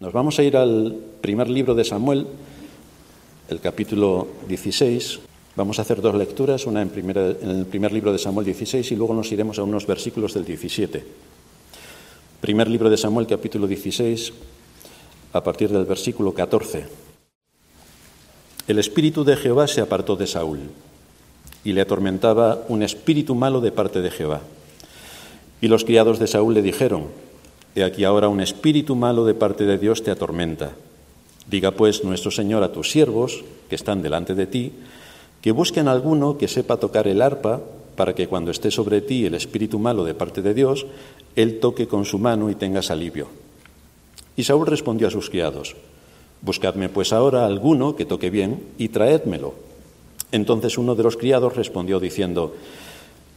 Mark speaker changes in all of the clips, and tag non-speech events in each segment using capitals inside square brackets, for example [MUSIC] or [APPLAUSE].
Speaker 1: Nos vamos a ir al primer libro de Samuel, el capítulo 16. Vamos a hacer dos lecturas, una en, en, el primer libro de Samuel 16 y luego nos iremos a unos versículos del 17. Primer libro de Samuel, capítulo 16, a partir del versículo 14. El espíritu de Jehová se apartó de Saúl y le atormentaba un espíritu malo de parte de Jehová. Y los criados de Saúl le dijeron, He aquí ahora un espíritu malo de parte de Dios te atormenta. Diga pues nuestro Señor a tus siervos, que están delante de ti, que busquen alguno que sepa tocar el arpa, para que cuando esté sobre ti el espíritu malo de parte de Dios, él toque con su mano y tengas alivio. Y Saúl respondió a sus criados, Buscadme pues ahora alguno que toque bien y traédmelo. Entonces uno de los criados respondió diciendo,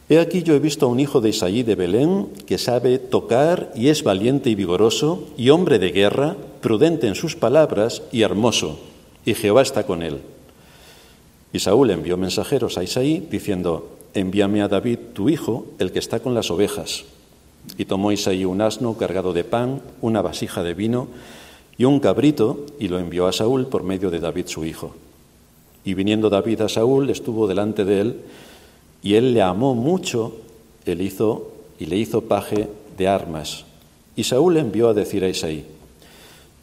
Speaker 1: He aquí yo he visto a un hijo de Isaí de Belén que sabe tocar y es valiente y vigoroso y hombre de guerra, prudente en sus palabras y hermoso, y Jehová está con él. Y Saúl envió mensajeros a Isaí diciendo, envíame a David tu hijo, el que está con las ovejas. Y tomó Isaí un asno cargado de pan, una vasija de vino y un cabrito, y lo envió a Saúl por medio de David su hijo. Y viniendo David a Saúl, estuvo delante de él, y él le amó mucho, él hizo y le hizo paje de armas. Y Saúl envió a decir a Isaí,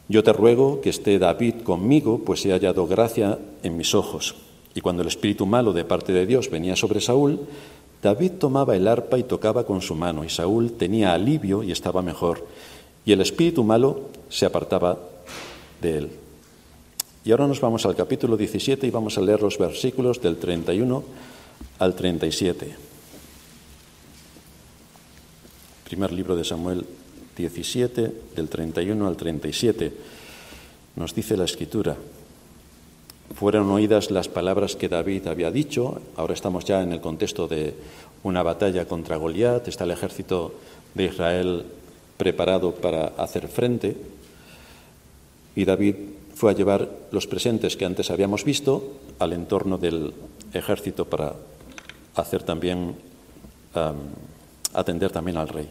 Speaker 1: yo te ruego que esté David conmigo, pues he hallado gracia en mis ojos. Y cuando el espíritu malo de parte de Dios venía sobre Saúl, David tomaba el arpa y tocaba con su mano, y Saúl tenía alivio y estaba mejor, y el espíritu malo se apartaba de él. Y ahora nos vamos al capítulo 17 y vamos a leer los versículos del 31 al 37. Primer libro de Samuel 17, del 31 al 37. Nos dice la escritura. Fueron oídas las palabras que David había dicho. Ahora estamos ya en el contexto de una batalla contra Goliat. Está el ejército de Israel preparado para hacer frente. Y David fue a llevar los presentes que antes habíamos visto al entorno del ejército para hacer también, atender también al rey.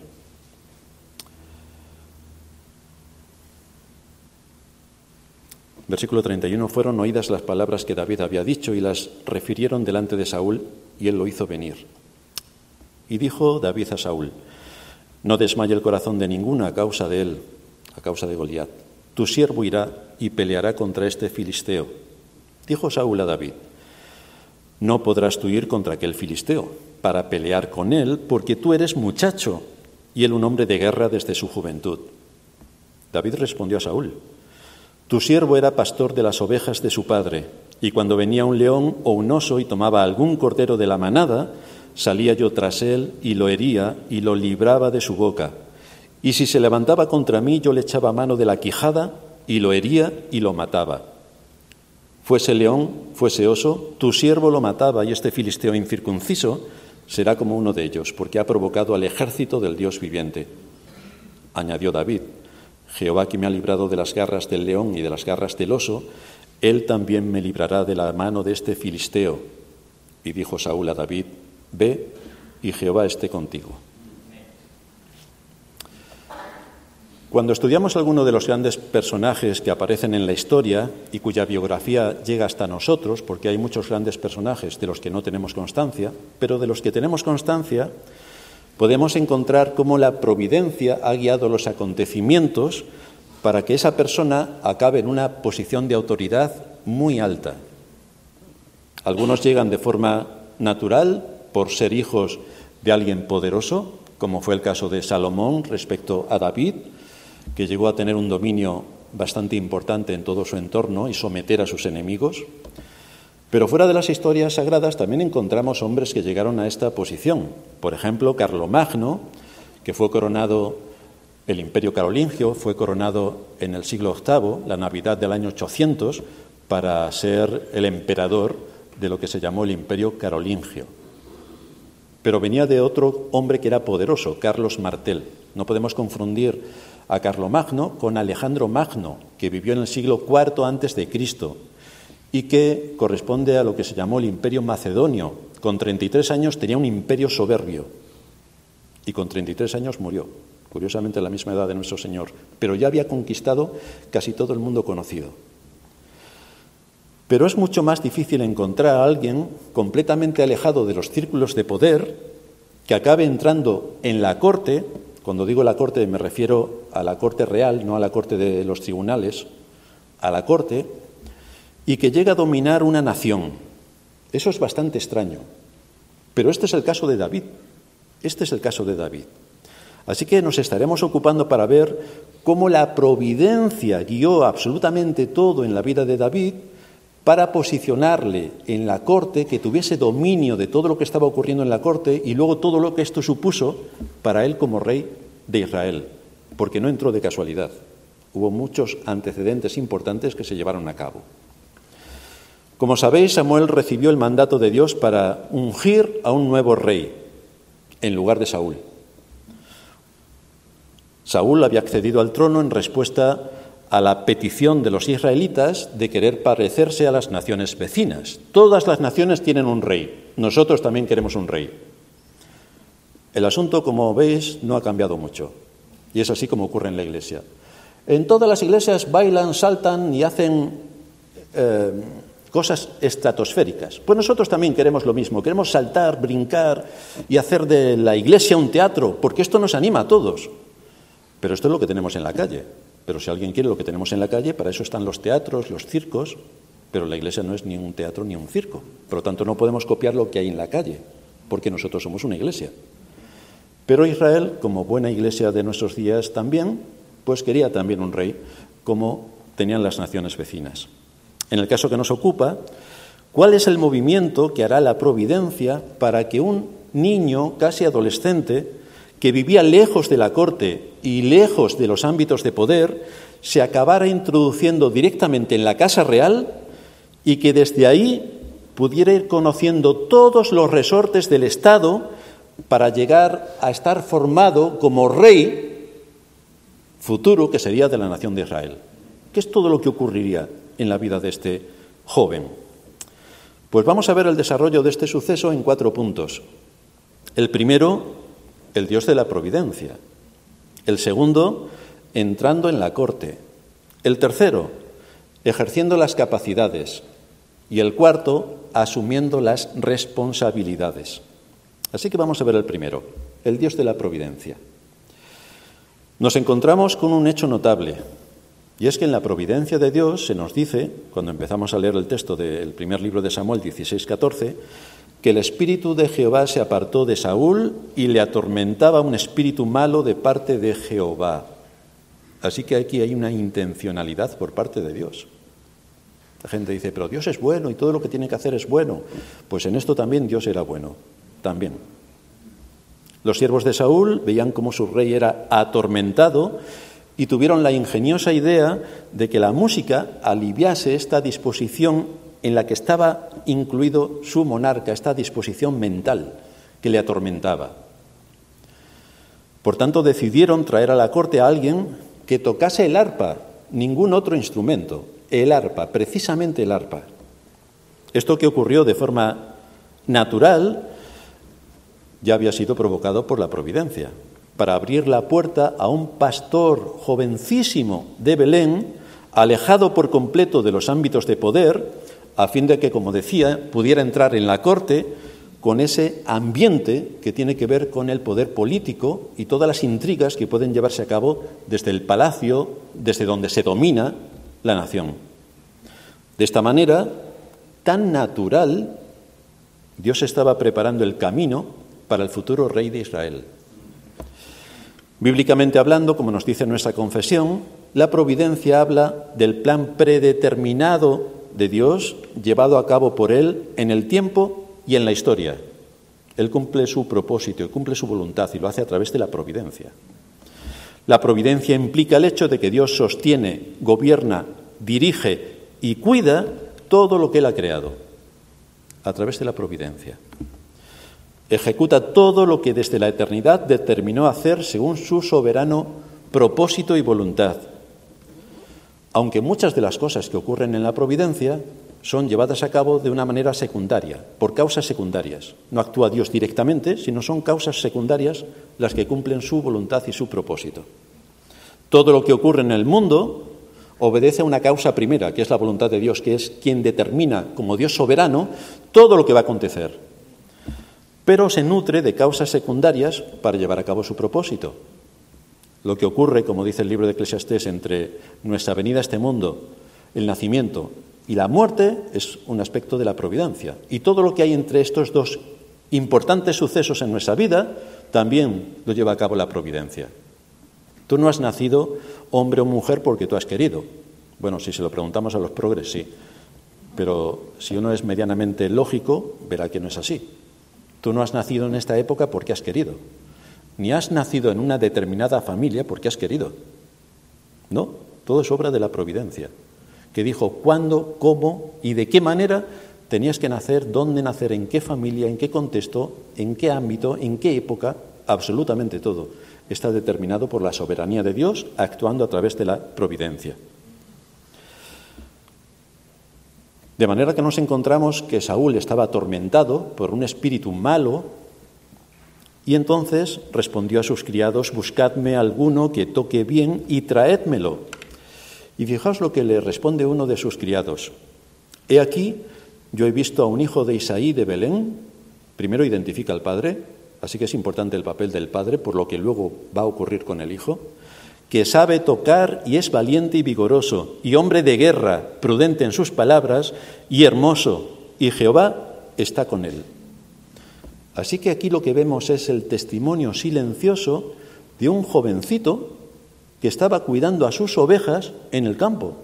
Speaker 1: Versículo 31. Fueron oídas las palabras que David había dicho y las refirieron delante de Saúl y él lo hizo venir. Y dijo David a Saúl, no desmaye el corazón de ninguna a causa de él, a causa de Goliat. Tu siervo irá y peleará contra este filisteo. Dijo Saúl a David, no podrás tú ir contra aquel filisteo para pelear con él, porque tú eres muchacho y él un hombre de guerra desde su juventud. David respondió a Saúl, Tu siervo era pastor de las ovejas de su padre, y cuando venía un león o un oso y tomaba algún cordero de la manada, salía yo tras él y lo hería y lo libraba de su boca. Y si se levantaba contra mí, yo le echaba mano de la quijada y lo hería y lo mataba. Fuese león, fuese oso, tu siervo lo mataba y este filisteo incircunciso será como uno de ellos, porque ha provocado al ejército del Dios viviente. Añadió David, Jehová que me ha librado de las garras del león y de las garras del oso, él también me librará de la mano de este filisteo. Y dijo Saúl a David, Ve y Jehová esté contigo. Cuando estudiamos alguno de los grandes personajes que aparecen en la historia y cuya biografía llega hasta nosotros, porque hay muchos grandes personajes de los que no tenemos constancia, pero de los que tenemos constancia, podemos encontrar cómo la providencia ha guiado los acontecimientos para que esa persona acabe en una posición de autoridad muy alta. Algunos llegan de forma natural por ser hijos de alguien poderoso, como fue el caso de Salomón respecto a David, que llegó a tener un dominio bastante importante en todo su entorno y someter a sus enemigos. Pero fuera de las historias sagradas también encontramos hombres que llegaron a esta posición. Por ejemplo, Carlomagno, que fue coronado, el imperio carolingio fue coronado en el siglo VIII, la Navidad del año 800, para ser el emperador de lo que se llamó el imperio carolingio. Pero venía de otro hombre que era poderoso, Carlos Martel. No podemos confundir a Carlomagno con Alejandro Magno, que vivió en el siglo IV antes de Cristo y que corresponde a lo que se llamó el Imperio Macedonio. Con 33 años tenía un imperio soberbio y con 33 años murió. curiosamente la misma edad de nuestro Señor, pero ya había conquistado casi todo el mundo conocido. Pero es mucho más difícil encontrar a alguien completamente alejado de los círculos de poder que acabe entrando en la corte, cuando digo la corte me refiero a la corte real, no a la corte de los tribunales, a la corte, y que llegue a dominar una nación. Eso es bastante extraño. Pero este es el caso de David. Este es el caso de David. Así que nos estaremos ocupando para ver cómo la providencia guió absolutamente todo en la vida de David para posicionarle en la corte, que tuviese dominio de todo lo que estaba ocurriendo en la corte y luego todo lo que esto supuso para él como rey de Israel, porque no entró de casualidad. Hubo muchos antecedentes importantes que se llevaron a cabo. Como sabéis, Samuel recibió el mandato de Dios para ungir a un nuevo rey en lugar de Saúl. Saúl había accedido al trono en respuesta a la petición de los israelitas de querer parecerse a las naciones vecinas. Todas las naciones tienen un rey, nosotros también queremos un rey. El asunto, como veis, no ha cambiado mucho, y es así como ocurre en la iglesia. En todas las iglesias bailan, saltan y hacen eh, cosas estratosféricas. Pues nosotros también queremos lo mismo, queremos saltar, brincar y hacer de la iglesia un teatro, porque esto nos anima a todos. Pero esto es lo que tenemos en la calle. Pero si alguien quiere lo que tenemos en la calle, para eso están los teatros, los circos, pero la iglesia no es ni un teatro ni un circo. Por lo tanto, no podemos copiar lo que hay en la calle, porque nosotros somos una iglesia. Pero Israel, como buena iglesia de nuestros días también, pues quería también un rey, como tenían las naciones vecinas. En el caso que nos ocupa, ¿cuál es el movimiento que hará la providencia para que un niño casi adolescente que vivía lejos de la corte y lejos de los ámbitos de poder, se acabara introduciendo directamente en la Casa Real y que desde ahí pudiera ir conociendo todos los resortes del Estado para llegar a estar formado como rey futuro que sería de la nación de Israel. ¿Qué es todo lo que ocurriría en la vida de este joven? Pues vamos a ver el desarrollo de este suceso en cuatro puntos. El primero, el Dios de la providencia. El segundo, entrando en la corte. El tercero, ejerciendo las capacidades. Y el cuarto, asumiendo las responsabilidades. Así que vamos a ver el primero, el Dios de la providencia. Nos encontramos con un hecho notable, y es que en la providencia de Dios se nos dice, cuando empezamos a leer el texto del primer libro de Samuel 16-14, que el espíritu de Jehová se apartó de Saúl y le atormentaba un espíritu malo de parte de Jehová. Así que aquí hay una intencionalidad por parte de Dios. La gente dice, pero Dios es bueno y todo lo que tiene que hacer es bueno. Pues en esto también Dios era bueno, también. Los siervos de Saúl veían cómo su rey era atormentado y tuvieron la ingeniosa idea de que la música aliviase esta disposición en la que estaba incluido su monarca, esta disposición mental que le atormentaba. Por tanto, decidieron traer a la corte a alguien que tocase el arpa, ningún otro instrumento, el arpa, precisamente el arpa. Esto que ocurrió de forma natural ya había sido provocado por la providencia, para abrir la puerta a un pastor jovencísimo de Belén, alejado por completo de los ámbitos de poder, a fin de que, como decía, pudiera entrar en la corte con ese ambiente que tiene que ver con el poder político y todas las intrigas que pueden llevarse a cabo desde el palacio, desde donde se domina la nación. De esta manera, tan natural, Dios estaba preparando el camino para el futuro rey de Israel. Bíblicamente hablando, como nos dice nuestra confesión, la providencia habla del plan predeterminado de Dios llevado a cabo por Él en el tiempo y en la historia. Él cumple su propósito y cumple su voluntad y lo hace a través de la providencia. La providencia implica el hecho de que Dios sostiene, gobierna, dirige y cuida todo lo que Él ha creado a través de la providencia. Ejecuta todo lo que desde la eternidad determinó hacer según su soberano propósito y voluntad aunque muchas de las cosas que ocurren en la providencia son llevadas a cabo de una manera secundaria, por causas secundarias. No actúa Dios directamente, sino son causas secundarias las que cumplen su voluntad y su propósito. Todo lo que ocurre en el mundo obedece a una causa primera, que es la voluntad de Dios, que es quien determina como Dios soberano todo lo que va a acontecer. Pero se nutre de causas secundarias para llevar a cabo su propósito. Lo que ocurre, como dice el libro de Eclesiastés, entre nuestra venida a este mundo, el nacimiento y la muerte, es un aspecto de la providencia. Y todo lo que hay entre estos dos importantes sucesos en nuestra vida, también lo lleva a cabo la providencia. Tú no has nacido hombre o mujer porque tú has querido. Bueno, si se lo preguntamos a los progres, sí. Pero si uno es medianamente lógico, verá que no es así. Tú no has nacido en esta época porque has querido. Ni has nacido en una determinada familia porque has querido. No, todo es obra de la providencia, que dijo cuándo, cómo y de qué manera tenías que nacer, dónde nacer, en qué familia, en qué contexto, en qué ámbito, en qué época, absolutamente todo está determinado por la soberanía de Dios actuando a través de la providencia. De manera que nos encontramos que Saúl estaba atormentado por un espíritu malo y entonces respondió a sus criados, buscadme alguno que toque bien y traédmelo. Y fijaos lo que le responde uno de sus criados. He aquí, yo he visto a un hijo de Isaí de Belén, primero identifica al padre, así que es importante el papel del padre por lo que luego va a ocurrir con el hijo, que sabe tocar y es valiente y vigoroso, y hombre de guerra, prudente en sus palabras, y hermoso, y Jehová está con él. Así que aquí lo que vemos es el testimonio silencioso de un jovencito que estaba cuidando a sus ovejas en el campo.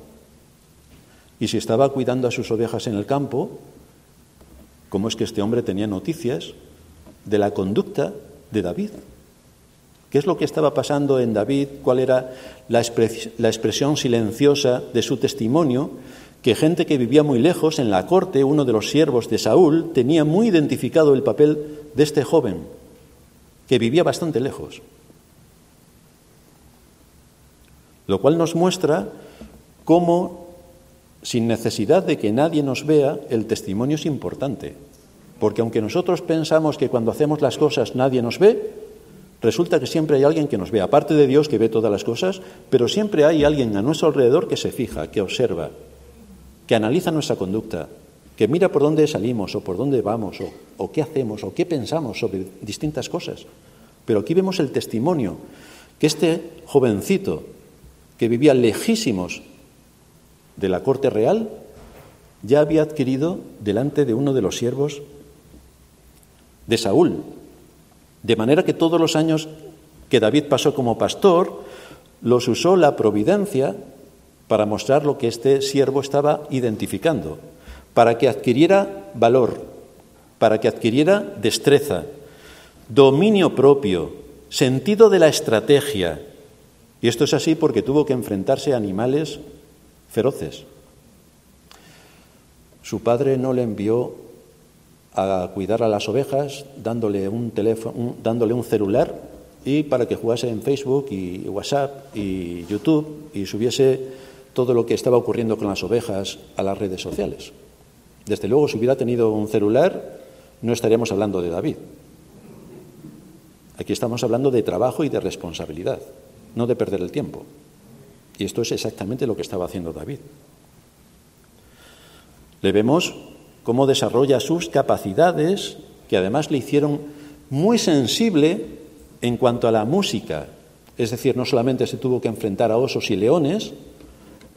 Speaker 1: Y si estaba cuidando a sus ovejas en el campo, ¿cómo es que este hombre tenía noticias de la conducta de David. ¿Qué es lo que estaba pasando en David? ¿Cuál era la, expresión silenciosa de su testimonio? Que gente que vivía muy lejos en la corte, uno de los siervos de Saúl, tenía muy identificado el papel de este joven, que vivía bastante lejos. Lo cual nos muestra cómo, sin necesidad de que nadie nos vea, el testimonio es importante. Porque aunque nosotros pensamos que cuando hacemos las cosas nadie nos ve, resulta que siempre hay alguien que nos ve, aparte de Dios que ve todas las cosas, pero siempre hay alguien a nuestro alrededor que se fija, que observa, que analiza nuestra conducta, que mira por dónde salimos o por dónde vamos o, qué hacemos o qué pensamos sobre distintas cosas. Pero aquí vemos el testimonio que este jovencito que vivía lejísimos de la corte real ya había adquirido delante de uno de los siervos de Saúl. De manera que todos los años que David pasó como pastor, los usó la providencia para mostrar lo que este siervo estaba identificando, para que adquiriera valor, para que adquiriera destreza, dominio propio, sentido de la estrategia. Y esto es así porque tuvo que enfrentarse a animales feroces. Su padre no le envió a cuidar a las ovejas dándole un teléfono, dándole un celular y para que jugase en Facebook y WhatsApp y YouTube y subiese todo lo que estaba ocurriendo con las ovejas a las redes sociales. Desde luego, si hubiera tenido un celular, no estaríamos hablando de David. Aquí estamos hablando de trabajo y de responsabilidad, no de perder el tiempo. Y esto es exactamente lo que estaba haciendo David. Le vemos cómo desarrolla sus capacidades, que además le hicieron muy sensible en cuanto a la música. Es decir, no solamente se tuvo que enfrentar a osos y leones,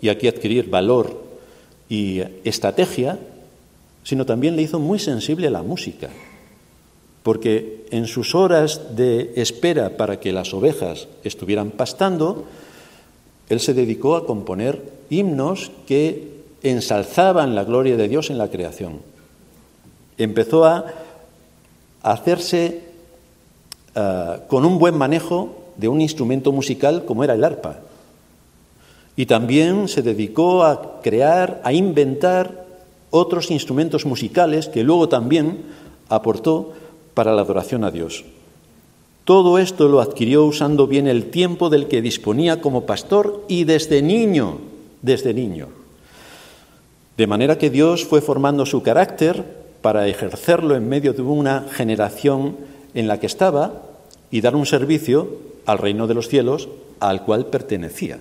Speaker 1: y aquí adquirir valor y estrategia, sino también le hizo muy sensible a la música, porque en sus horas de espera para que las ovejas estuvieran pastando, él se dedicó a componer himnos que ensalzaban la gloria de Dios en la creación. Empezó a hacerse eh, con un buen manejo de un instrumento musical como era el arpa. Y también se dedicó a crear, a inventar otros instrumentos musicales que luego también aportó para la adoración a Dios. Todo esto lo adquirió usando bien el tiempo del que disponía como pastor y desde niño, desde niño. De manera que Dios fue formando su carácter para ejercerlo en medio de una generación en la que estaba y dar un servicio al reino de los cielos al cual pertenecía.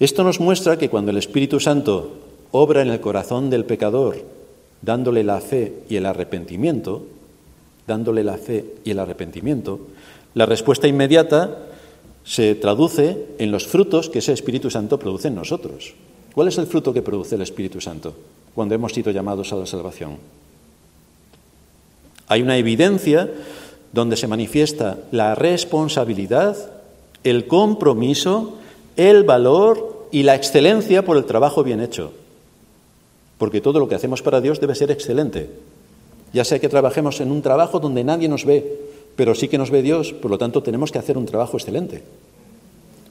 Speaker 1: Esto nos muestra que cuando el Espíritu Santo obra en el corazón del pecador, dándole la fe y el arrepentimiento, dándole la fe y el arrepentimiento, la respuesta inmediata se traduce en los frutos que ese Espíritu Santo produce en nosotros. ¿Cuál es el fruto que produce el Espíritu Santo cuando hemos sido llamados a la salvación? Hay una evidencia donde se manifiesta la responsabilidad, el compromiso, el valor y la excelencia por el trabajo bien hecho. Porque todo lo que hacemos para Dios debe ser excelente. Ya sea que trabajemos en un trabajo donde nadie nos ve, pero sí que nos ve Dios, por lo tanto tenemos que hacer un trabajo excelente.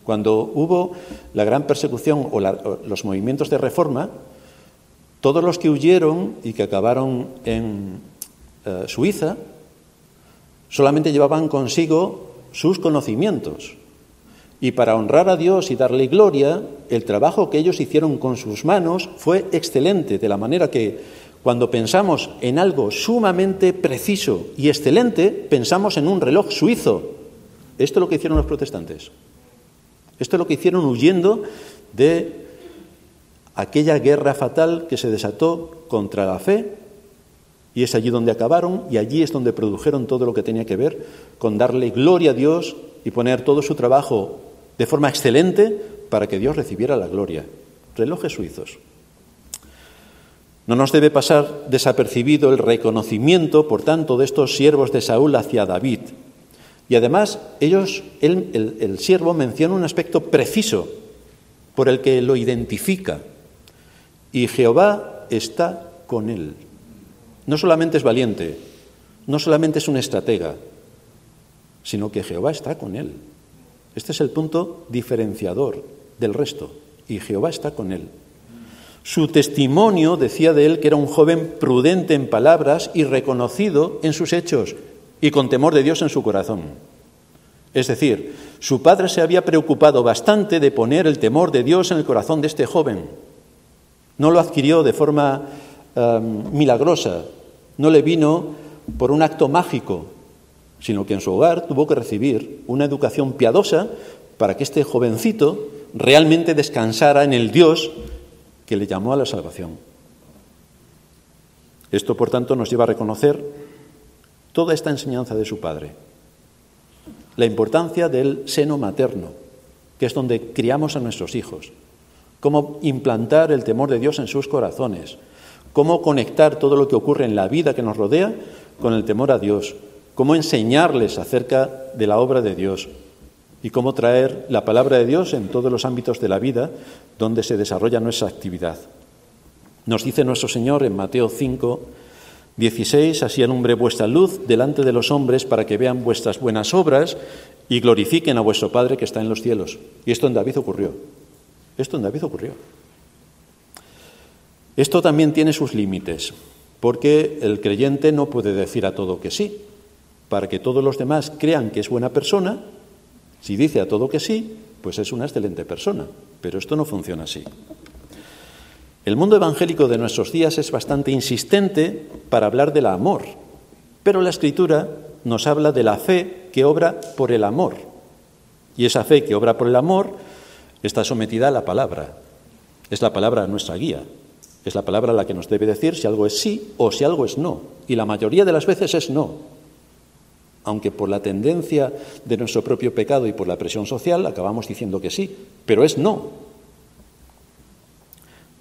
Speaker 1: Cuando hubo la gran persecución o, los movimientos de reforma, todos los que huyeron y que acabaron en eh, Suiza solamente llevaban consigo sus conocimientos. Y para honrar a Dios y darle gloria, el trabajo que ellos hicieron con sus manos fue excelente, de la manera que cuando pensamos en algo sumamente preciso y excelente, pensamos en un reloj suizo. Esto es lo que hicieron los protestantes. Esto es lo que hicieron huyendo de aquella guerra fatal que se desató contra la fe y es allí donde acabaron y allí es donde produjeron todo lo que tenía que ver con darle gloria a Dios y poner todo su trabajo de forma excelente para que Dios recibiera la gloria. Relojes suizos. No nos debe pasar desapercibido el reconocimiento, por tanto, de estos siervos de Saúl hacia David, y además, ellos, el, el siervo menciona un aspecto preciso por el que lo identifica. Y Jehová está con él. No solamente es valiente, no solamente es un estratega, sino que Jehová está con él. Este es el punto diferenciador del resto. Y Jehová está con él. Su testimonio decía de él que era un joven prudente en palabras y reconocido en sus hechos y con temor de Dios en su corazón. Es decir, su padre se había preocupado bastante de poner el temor de Dios en el corazón de este joven. No lo adquirió de forma um, milagrosa, no le vino por un acto mágico, sino que en su hogar tuvo que recibir una educación piadosa para que este jovencito realmente descansara en el Dios que le llamó a la salvación. Esto, por tanto, nos lleva a reconocer toda esta enseñanza de su padre. La importancia del seno materno, que es donde criamos a nuestros hijos. Cómo implantar el temor de Dios en sus corazones. Cómo conectar todo lo que ocurre en la vida que nos rodea con el temor a Dios. Cómo enseñarles acerca de la obra de Dios. Y cómo traer la palabra de Dios en todos los ámbitos de la vida donde se desarrolla nuestra actividad. Nos dice nuestro Señor en Mateo 5, 16, así alumbre vuestra luz delante de los hombres para que vean vuestras buenas obras y glorifiquen a vuestro Padre que está en los cielos. Y esto en David ocurrió. Esto en David ocurrió. Esto también tiene sus límites, porque el creyente no puede decir a todo que sí. Para que todos los demás crean que es buena persona, si dice a todo que sí, pues es una excelente persona. Pero esto no funciona así. El mundo evangélico de nuestros días es bastante insistente para hablar del amor, pero la Escritura nos habla de la fe que obra por el amor. Y esa fe que obra por el amor está sometida a la palabra. Es la palabra nuestra guía. Es la palabra la que nos debe decir si algo es sí o si algo es no. Y la mayoría de las veces es no. Aunque por la tendencia de nuestro propio pecado y por la presión social acabamos diciendo que sí, pero es no.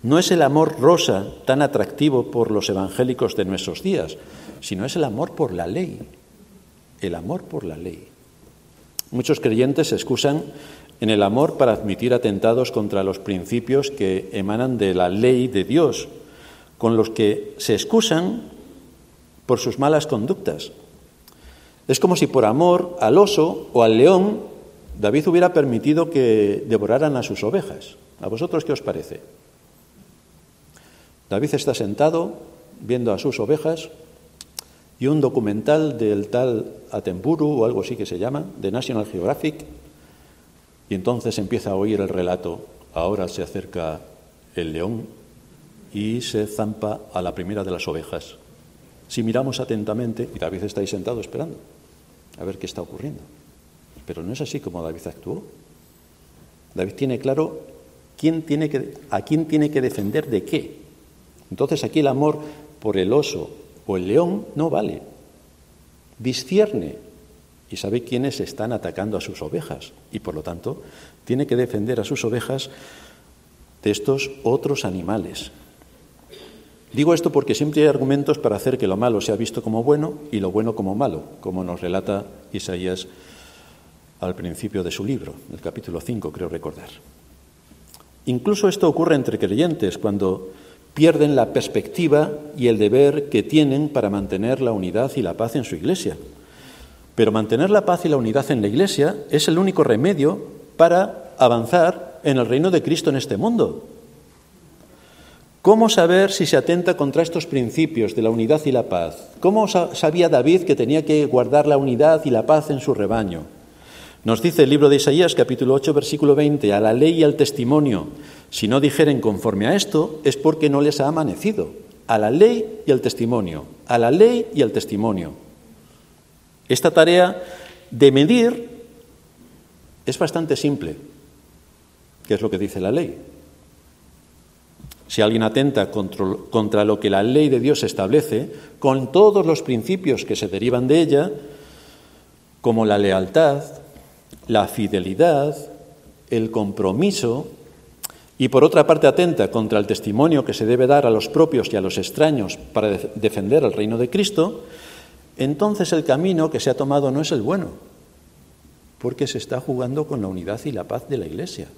Speaker 1: No es el amor rosa tan atractivo por los evangélicos de nuestros días, sino es el amor por la ley. El amor por la ley. Muchos creyentes se excusan en el amor para admitir atentados contra los principios que emanan de la ley de Dios, con los que se excusan por sus malas conductas. Es como si por amor al oso o al león David hubiera permitido que devoraran a sus ovejas. ¿A vosotros qué os parece? David está sentado viendo a sus ovejas y un documental del tal Atemburu o algo así que se llama, de National Geographic, y entonces empieza a oír el relato, ahora se acerca el león y se zampa a la primera de las ovejas. Si miramos atentamente, y David está ahí sentado esperando a ver qué está ocurriendo. Pero no es así como David actuó. David tiene claro quién tiene que, a quién tiene que defender de qué. Entonces aquí el amor por el oso o el león no vale. Discierne y sabe quiénes están atacando a sus ovejas y por lo tanto tiene que defender a sus ovejas de estos otros animales. Digo esto porque siempre hay argumentos para hacer que lo malo sea visto como bueno y lo bueno como malo, como nos relata Isaías al principio de su libro, el capítulo 5, creo recordar. Incluso esto ocurre entre creyentes cuando pierden la perspectiva y el deber que tienen para mantener la unidad y la paz en su iglesia. Pero mantener la paz y la unidad en la iglesia es el único remedio para avanzar en el reino de Cristo en este mundo. ¿Cómo saber si se atenta contra estos principios de la unidad y la paz? ¿Cómo sabía David que tenía que guardar la unidad y la paz en su rebaño? Nos dice el libro de Isaías capítulo 8 versículo 20, a la ley y al testimonio, si no dijeren conforme a esto, es porque no les ha amanecido. A la ley y al testimonio, a la ley y al testimonio. Esta tarea de medir es bastante simple, que es lo que dice la ley. Si alguien atenta contra, lo que la ley de Dios establece, con todos los principios que se derivan de ella, como la lealtad, la fidelidad, el compromiso, y por otra parte atenta contra el testimonio que se debe dar a los propios y a los extraños para defender el reino de Cristo, entonces el camino que se ha tomado no es el bueno, porque se está jugando con la unidad y la paz de la Iglesia.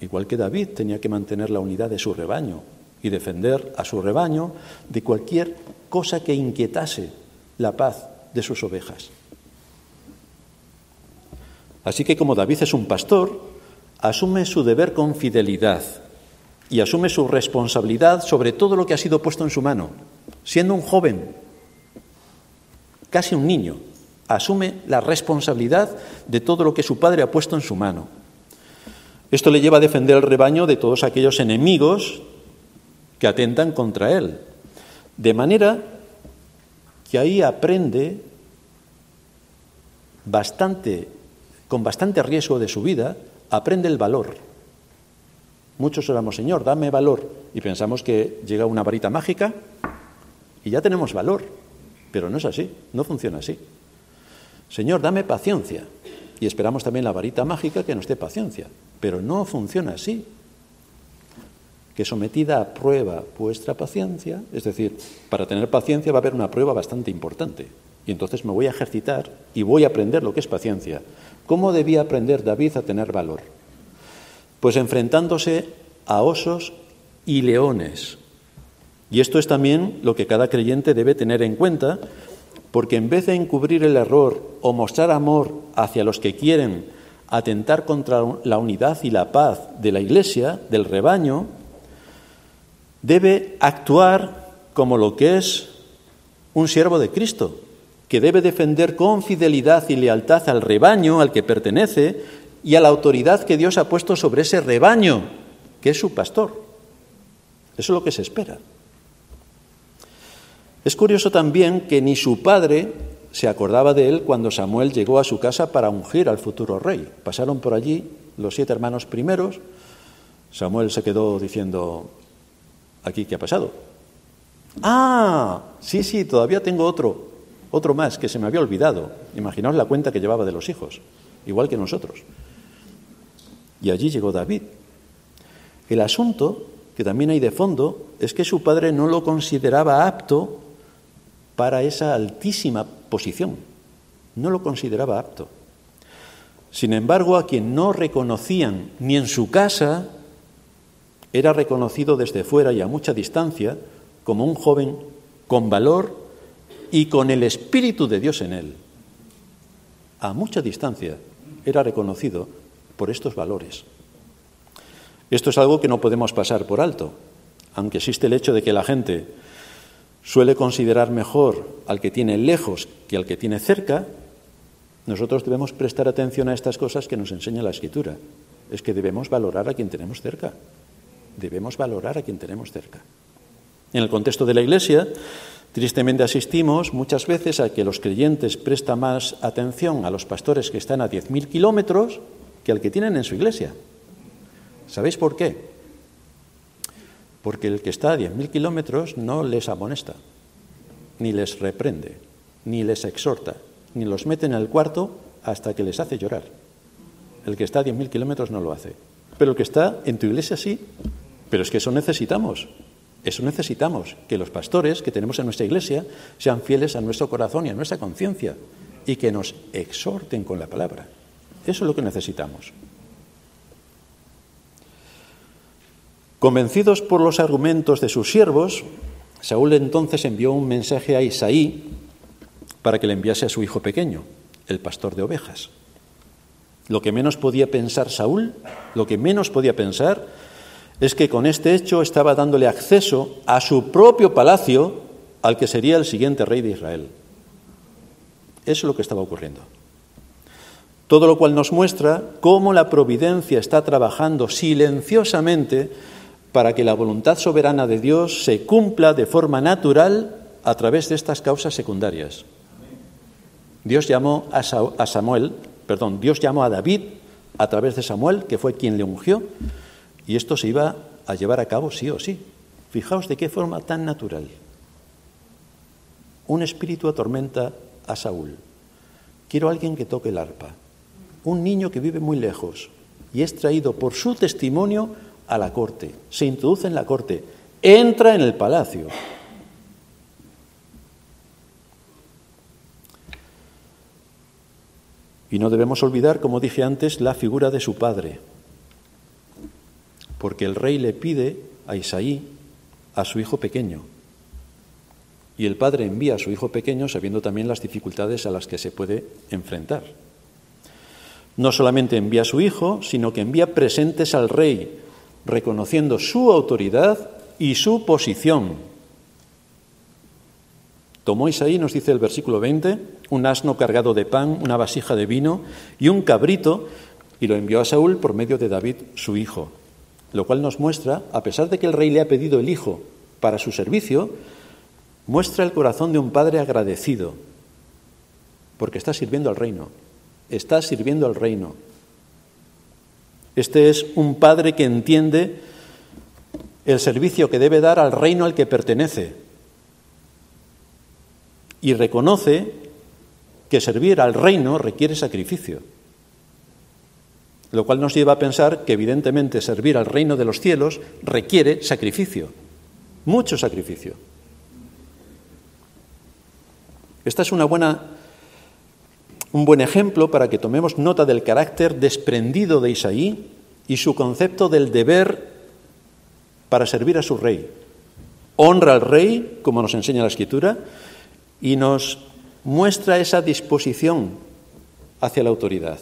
Speaker 1: Igual que David tenía que mantener la unidad de su rebaño y defender a su rebaño de cualquier cosa que inquietase la paz de sus ovejas. Así que como David es un pastor, asume su deber con fidelidad y asume su responsabilidad sobre todo lo que ha sido puesto en su mano. Siendo un joven, casi un niño, asume la responsabilidad de todo lo que su padre ha puesto en su mano. Esto le lleva a defender el rebaño de todos aquellos enemigos que atentan contra él. De manera que ahí aprende bastante, con bastante riesgo de su vida, aprende el valor. Muchos oramos, Señor, dame valor. Y pensamos que llega una varita mágica y ya tenemos valor. Pero no es así, no funciona así. Señor, dame paciencia. Y esperamos también la varita mágica que nos dé paciencia. Pero no funciona así. Que sometida a prueba vuestra paciencia, es decir, para tener paciencia va a haber una prueba bastante importante. Y entonces me voy a ejercitar y voy a aprender lo que es paciencia. ¿Cómo debía aprender David a tener valor? Pues enfrentándose a osos y leones. Y esto es también lo que cada creyente debe tener en cuenta, porque en vez de encubrir el error o mostrar amor hacia los que quieren atentar contra la unidad y la paz de la Iglesia, del rebaño, debe actuar como lo que es un siervo de Cristo, que debe defender con fidelidad y lealtad al rebaño al que pertenece y a la autoridad que Dios ha puesto sobre ese rebaño, que es su pastor. Eso es lo que se espera. Es curioso también que ni su padre se acordaba de él cuando Samuel llegó a su casa para ungir al futuro rey. Pasaron por allí los siete hermanos primeros. Samuel se quedó diciendo, ¿aquí qué ha pasado? Ah, sí, sí, todavía tengo otro, otro más que se me había olvidado. Imaginaos la cuenta que llevaba de los hijos, igual que nosotros. Y allí llegó David. El asunto, que también hay de fondo, es que su padre no lo consideraba apto para esa altísima posición. No lo consideraba apto. Sin embargo, a quien no reconocían ni en su casa, era reconocido desde fuera y a mucha distancia como un joven con valor y con el Espíritu de Dios en él. A mucha distancia era reconocido por estos valores. Esto es algo que no podemos pasar por alto, aunque existe el hecho de que la gente suele considerar mejor al que tiene lejos que al que tiene cerca, nosotros debemos prestar atención a estas cosas que nos enseña la Escritura. Es que debemos valorar a quien tenemos cerca. debemos valorar a quien tenemos cerca. En el contexto de la Iglesia, tristemente asistimos muchas veces a que los creyentes prestan más atención a los pastores que están a 10.000 kilómetros que al que tienen en su iglesia. ¿Sabéis por qué? Porque el que está a 10.000 kilómetros no les amonesta, ni les reprende, ni les exhorta, ni los mete en el cuarto hasta que les hace llorar. El que está a 10.000 kilómetros no lo hace. Pero el que está en tu iglesia sí. Pero es que eso necesitamos. Eso necesitamos, que los pastores que tenemos en nuestra iglesia sean fieles a nuestro corazón y a nuestra conciencia y que nos exhorten con la palabra. Eso es lo que necesitamos. Convencidos por los argumentos de sus siervos, Saúl entonces envió un mensaje a Isaí para que le enviase a su hijo pequeño, el pastor de ovejas. Lo que menos podía pensar Saúl, lo que menos podía pensar es que con este hecho estaba dándole acceso a su propio palacio al que sería el siguiente rey de Israel. Eso es lo que estaba ocurriendo. Todo lo cual nos muestra cómo la providencia está trabajando silenciosamente para que la voluntad soberana de Dios se cumpla de forma natural a través de estas causas secundarias. Dios llamó a Samuel, perdón, Dios llamó a David a través de Samuel, que fue quien le ungió, y esto se iba a llevar a cabo sí o sí. Fijaos de qué forma tan natural. Un espíritu atormenta a Saúl. Quiero a alguien que toque el arpa. Un niño que vive muy lejos y es traído por su testimonio a la corte. Se introduce en la corte. Entra en el palacio. Y no debemos olvidar, como dije antes, la figura de su padre porque el rey le pide a Isaí a su hijo pequeño. Y el padre envía a su hijo pequeño sabiendo también las dificultades a las que se puede enfrentar. No solamente envía a su hijo, sino que envía presentes al rey, reconociendo su autoridad y su posición. Tomó Isaí, nos dice el versículo 20, un asno cargado de pan, una vasija de vino y un cabrito, y lo envió a Saúl por medio de David, su hijo lo cual nos muestra, a pesar de que el rey le ha pedido el hijo para su servicio, muestra el corazón de un padre agradecido, porque está sirviendo al reino, está sirviendo al reino. Este es un padre que entiende el servicio que debe dar al reino al que pertenece y reconoce que servir al reino requiere sacrificio. Lo cual nos lleva a pensar que evidentemente servir al reino de los cielos requiere sacrificio, mucho sacrificio. Esta es una buena, un buen ejemplo para que tomemos nota del carácter desprendido de Isaí y su concepto del deber para servir a su rey. Honra al rey, como nos enseña la escritura, y nos muestra esa disposición hacia la autoridad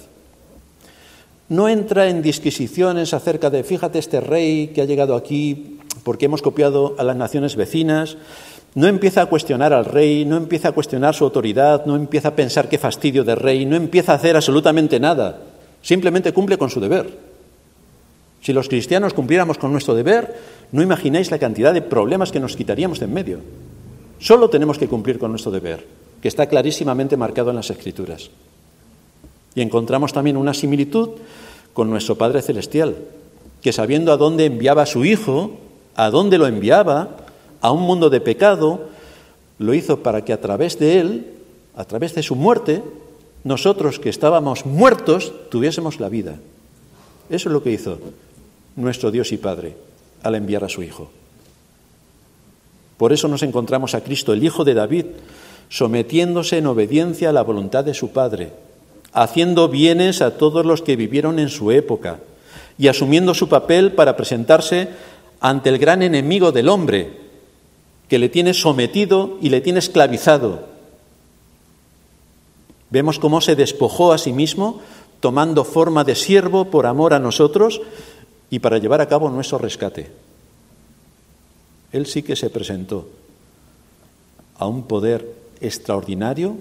Speaker 1: no entra en disquisiciones acerca de, fíjate, este rey que ha llegado aquí porque hemos copiado a las naciones vecinas, no empieza a cuestionar al rey, no empieza a cuestionar su autoridad, no empieza a pensar qué fastidio de rey, no empieza a hacer absolutamente nada, simplemente cumple con su deber. Si los cristianos cumpliéramos con nuestro deber, no imagináis la cantidad de problemas que nos quitaríamos de en medio. Solo tenemos que cumplir con nuestro deber, que está clarísimamente marcado en las Escrituras. Y encontramos también una similitud con nuestro Padre Celestial, que sabiendo a dónde enviaba a su Hijo, a dónde lo enviaba, a un mundo de pecado, lo hizo para que a través de Él, a través de su muerte, nosotros que estábamos muertos, tuviésemos la vida. Eso es lo que hizo nuestro Dios y Padre al enviar a su Hijo. Por eso nos encontramos a Cristo, el Hijo de David, sometiéndose en obediencia a la voluntad de su Padre, haciendo bienes a todos los que vivieron en su época y asumiendo su papel para presentarse ante el gran enemigo del hombre, que le tiene sometido y le tiene esclavizado. Vemos cómo se despojó a sí mismo, tomando forma de siervo por amor a nosotros y para llevar a cabo nuestro rescate. Él sí que se presentó a un poder extraordinario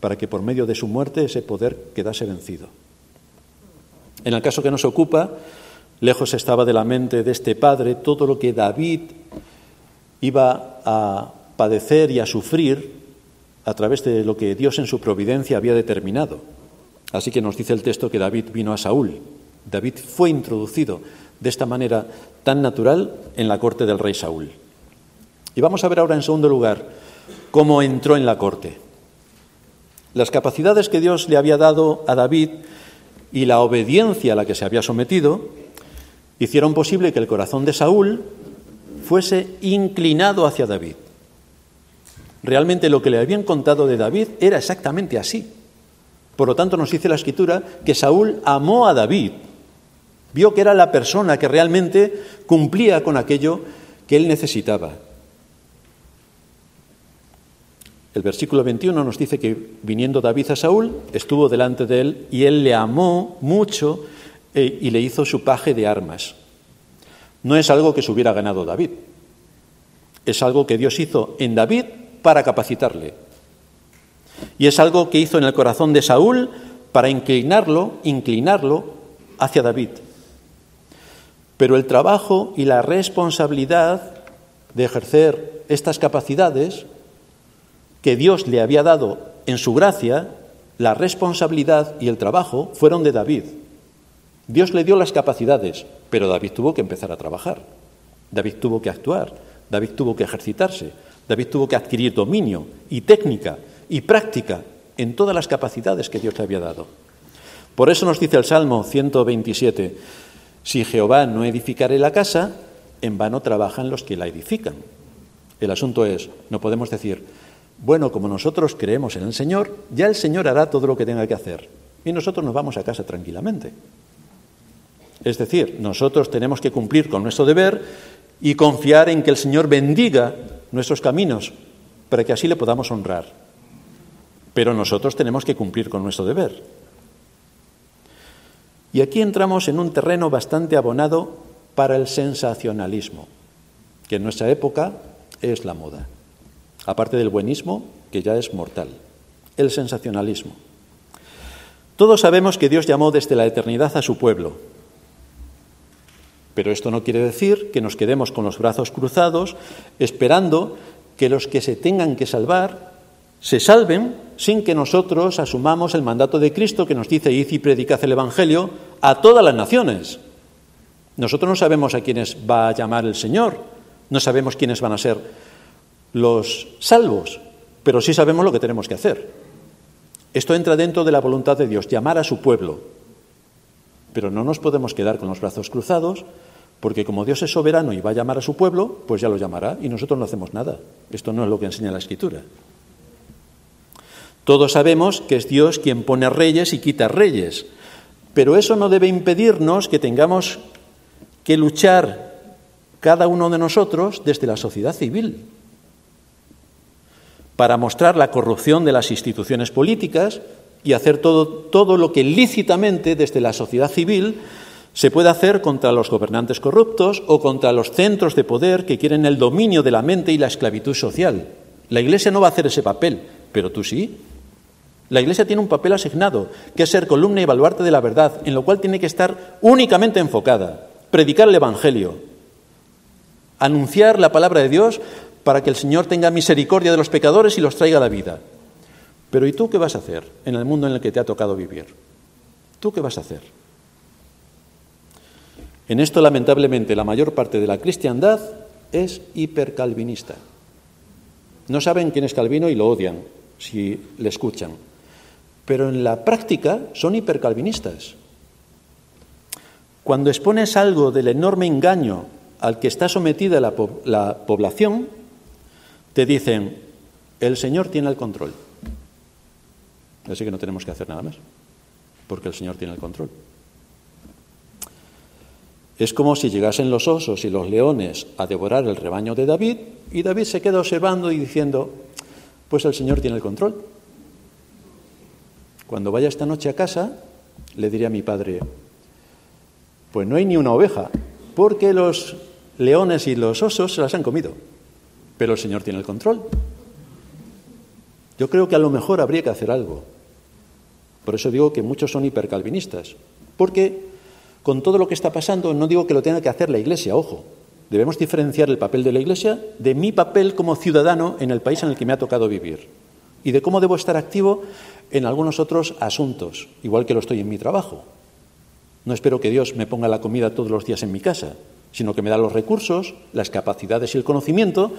Speaker 1: para que por medio de su muerte ese poder quedase vencido. En el caso que nos ocupa, Lejos estaba de la mente de este padre todo lo que David iba a padecer y a sufrir a través de lo que Dios en su providencia había determinado. Así que nos dice el texto que David vino a Saúl. David fue introducido de esta manera tan natural en la corte del rey Saúl. Y vamos a ver ahora en segundo lugar cómo entró en la corte. Las capacidades que Dios le había dado a David y la obediencia a la que se había sometido hicieron posible que el corazón de Saúl fuese inclinado hacia David. Realmente lo que le habían contado de David era exactamente así. Por lo tanto, nos dice la escritura que Saúl amó a David, vio que era la persona que realmente cumplía con aquello que él necesitaba. El versículo 21 nos dice que viniendo David a Saúl, estuvo delante de él y él le amó mucho eh, y le hizo su paje de armas. No es algo que se hubiera ganado David, es algo que Dios hizo en David para capacitarle. Y es algo que hizo en el corazón de Saúl para inclinarlo, inclinarlo hacia David. Pero el trabajo y la responsabilidad de ejercer estas capacidades que Dios le había dado en su gracia, la responsabilidad y el trabajo fueron de David. Dios le dio las capacidades, pero David tuvo que empezar a trabajar. David tuvo que actuar, David tuvo que ejercitarse, David tuvo que adquirir dominio y técnica y práctica en todas las capacidades que Dios le había dado. Por eso nos dice el Salmo 127, si Jehová no edificare la casa, en vano trabajan los que la edifican. El asunto es, no podemos decir, bueno, como nosotros creemos en el Señor, ya el Señor hará todo lo que tenga que hacer y nosotros nos vamos a casa tranquilamente. Es decir, nosotros tenemos que cumplir con nuestro deber y confiar en que el Señor bendiga nuestros caminos para que así le podamos honrar. Pero nosotros tenemos que cumplir con nuestro deber. Y aquí entramos en un terreno bastante abonado para el sensacionalismo, que en nuestra época es la moda, aparte del buenismo, que ya es mortal, el sensacionalismo. Todos sabemos que Dios llamó desde la eternidad a su pueblo, pero esto no quiere decir que nos quedemos con los brazos cruzados esperando que los que se tengan que salvar se salven sin que nosotros asumamos el mandato de Cristo que nos dice id y predicad el Evangelio a todas las naciones. Nosotros no sabemos a quiénes va a llamar el Señor, no sabemos quiénes van a ser los salvos, pero sí sabemos lo que tenemos que hacer. Esto entra dentro de la voluntad de Dios, llamar a su pueblo. Pero no nos podemos quedar con los brazos cruzados, porque como Dios es soberano y va a llamar a su pueblo, pues ya lo llamará y nosotros no hacemos nada. Esto no es lo que enseña la Escritura. Todos sabemos que es Dios quien pone reyes y quita reyes, pero eso no debe impedirnos que tengamos que luchar cada uno de nosotros desde la sociedad civil para mostrar la corrupción de las instituciones políticas, y hacer todo, todo lo que lícitamente desde la sociedad civil se puede hacer contra los gobernantes corruptos o contra los centros de poder que quieren el dominio de la mente y la esclavitud social. La Iglesia no va a hacer ese papel, pero tú sí. La Iglesia tiene un papel asignado, que es ser columna y baluarte de la verdad, en lo cual tiene que estar únicamente enfocada, predicar el Evangelio, anunciar la palabra de Dios para que el Señor tenga misericordia de los pecadores y los traiga a la vida. Pero ¿y tú qué vas a hacer en el mundo en el que te ha tocado vivir? ¿Tú qué vas a hacer? En esto, lamentablemente, la mayor parte de la cristiandad es hipercalvinista. No saben quién es Calvino y lo odian si le escuchan. Pero en la práctica son hipercalvinistas. Cuando expones algo del enorme engaño al que está sometida la, la población, te dicen, el Señor tiene el control. Así que no tenemos que hacer nada más, porque el Señor tiene el control. Es como si llegasen los osos y los leones a devorar el rebaño de David y David se queda observando y diciendo, pues el Señor tiene el control. Cuando vaya esta noche a casa, le diré a mi padre, pues no hay ni una oveja, porque los leones y los osos se las han comido, pero el Señor tiene el control. Yo creo que a lo mejor habría que hacer algo. Por eso digo que muchos son hipercalvinistas, porque con todo lo que está pasando, no digo que lo tenga que hacer la Iglesia, ojo. Debemos diferenciar el papel de la Iglesia de mi papel como ciudadano en el país en el que me ha tocado vivir y de cómo debo estar activo en algunos otros asuntos, igual que lo estoy en mi trabajo. No espero que Dios me ponga la comida todos los días en mi casa, sino que me da los recursos, las capacidades y el conocimiento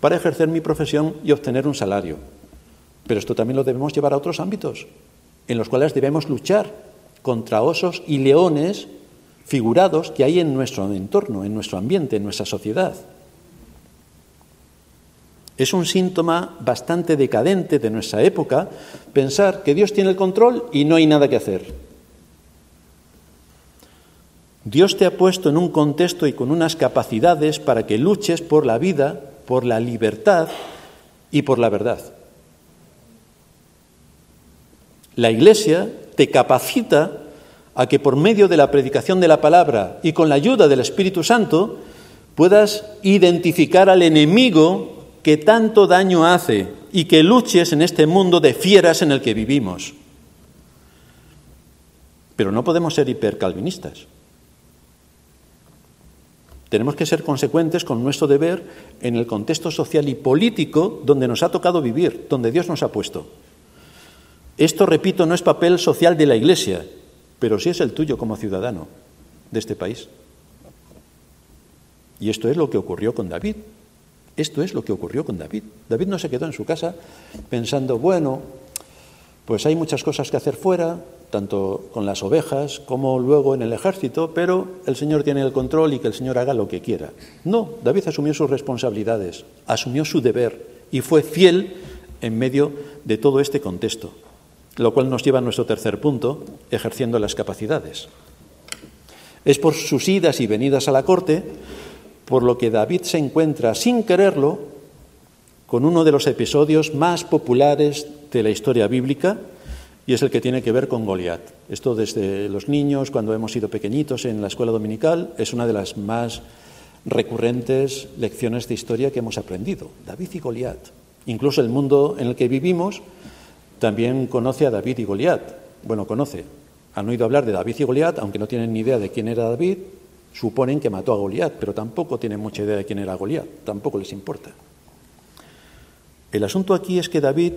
Speaker 1: para ejercer mi profesión y obtener un salario. Pero esto también lo debemos llevar a otros ámbitos, en los cuales debemos luchar contra osos y leones figurados que hay en nuestro entorno, en nuestro ambiente, en nuestra sociedad. Es un síntoma bastante decadente de nuestra época pensar que Dios tiene el control y no hay nada que hacer. Dios te ha puesto en un contexto y con unas capacidades para que luches por la vida, por la libertad y por la verdad. La Iglesia te capacita a que por medio de la predicación de la palabra y con la ayuda del Espíritu Santo puedas identificar al enemigo que tanto daño hace y que luches en este mundo de fieras en el que vivimos. Pero no podemos ser hipercalvinistas. Tenemos que ser consecuentes con nuestro deber en el contexto social y político donde nos ha tocado vivir, donde Dios nos ha puesto. Esto, repito, no es papel social de la Iglesia, pero sí es el tuyo como ciudadano de este país. Y esto es lo que ocurrió con David. Esto es lo que ocurrió con David. David no se quedó en su casa pensando, bueno, pues hay muchas cosas que hacer fuera, tanto con las ovejas como luego en el ejército, pero el Señor tiene el control y que el Señor haga lo que quiera. No, David asumió sus responsabilidades, asumió su deber y fue fiel en medio de todo este contexto. Lo cual nos lleva a nuestro tercer punto, ejerciendo las capacidades. Es por sus idas y venidas a la corte por lo que David se encuentra, sin quererlo, con uno de los episodios más populares de la historia bíblica, y es el que tiene que ver con Goliat. Esto desde los niños, cuando hemos sido pequeñitos en la escuela dominical, es una de las más recurrentes lecciones de historia que hemos aprendido. David y Goliat. Incluso el mundo en el que vivimos también conoce a David y Goliat. Bueno, conoce. Han oído hablar de David y Goliat, aunque no tienen ni idea de quién era David, suponen que mató a Goliat, pero tampoco tienen mucha idea de quién era Goliat, tampoco les importa. El asunto aquí es que David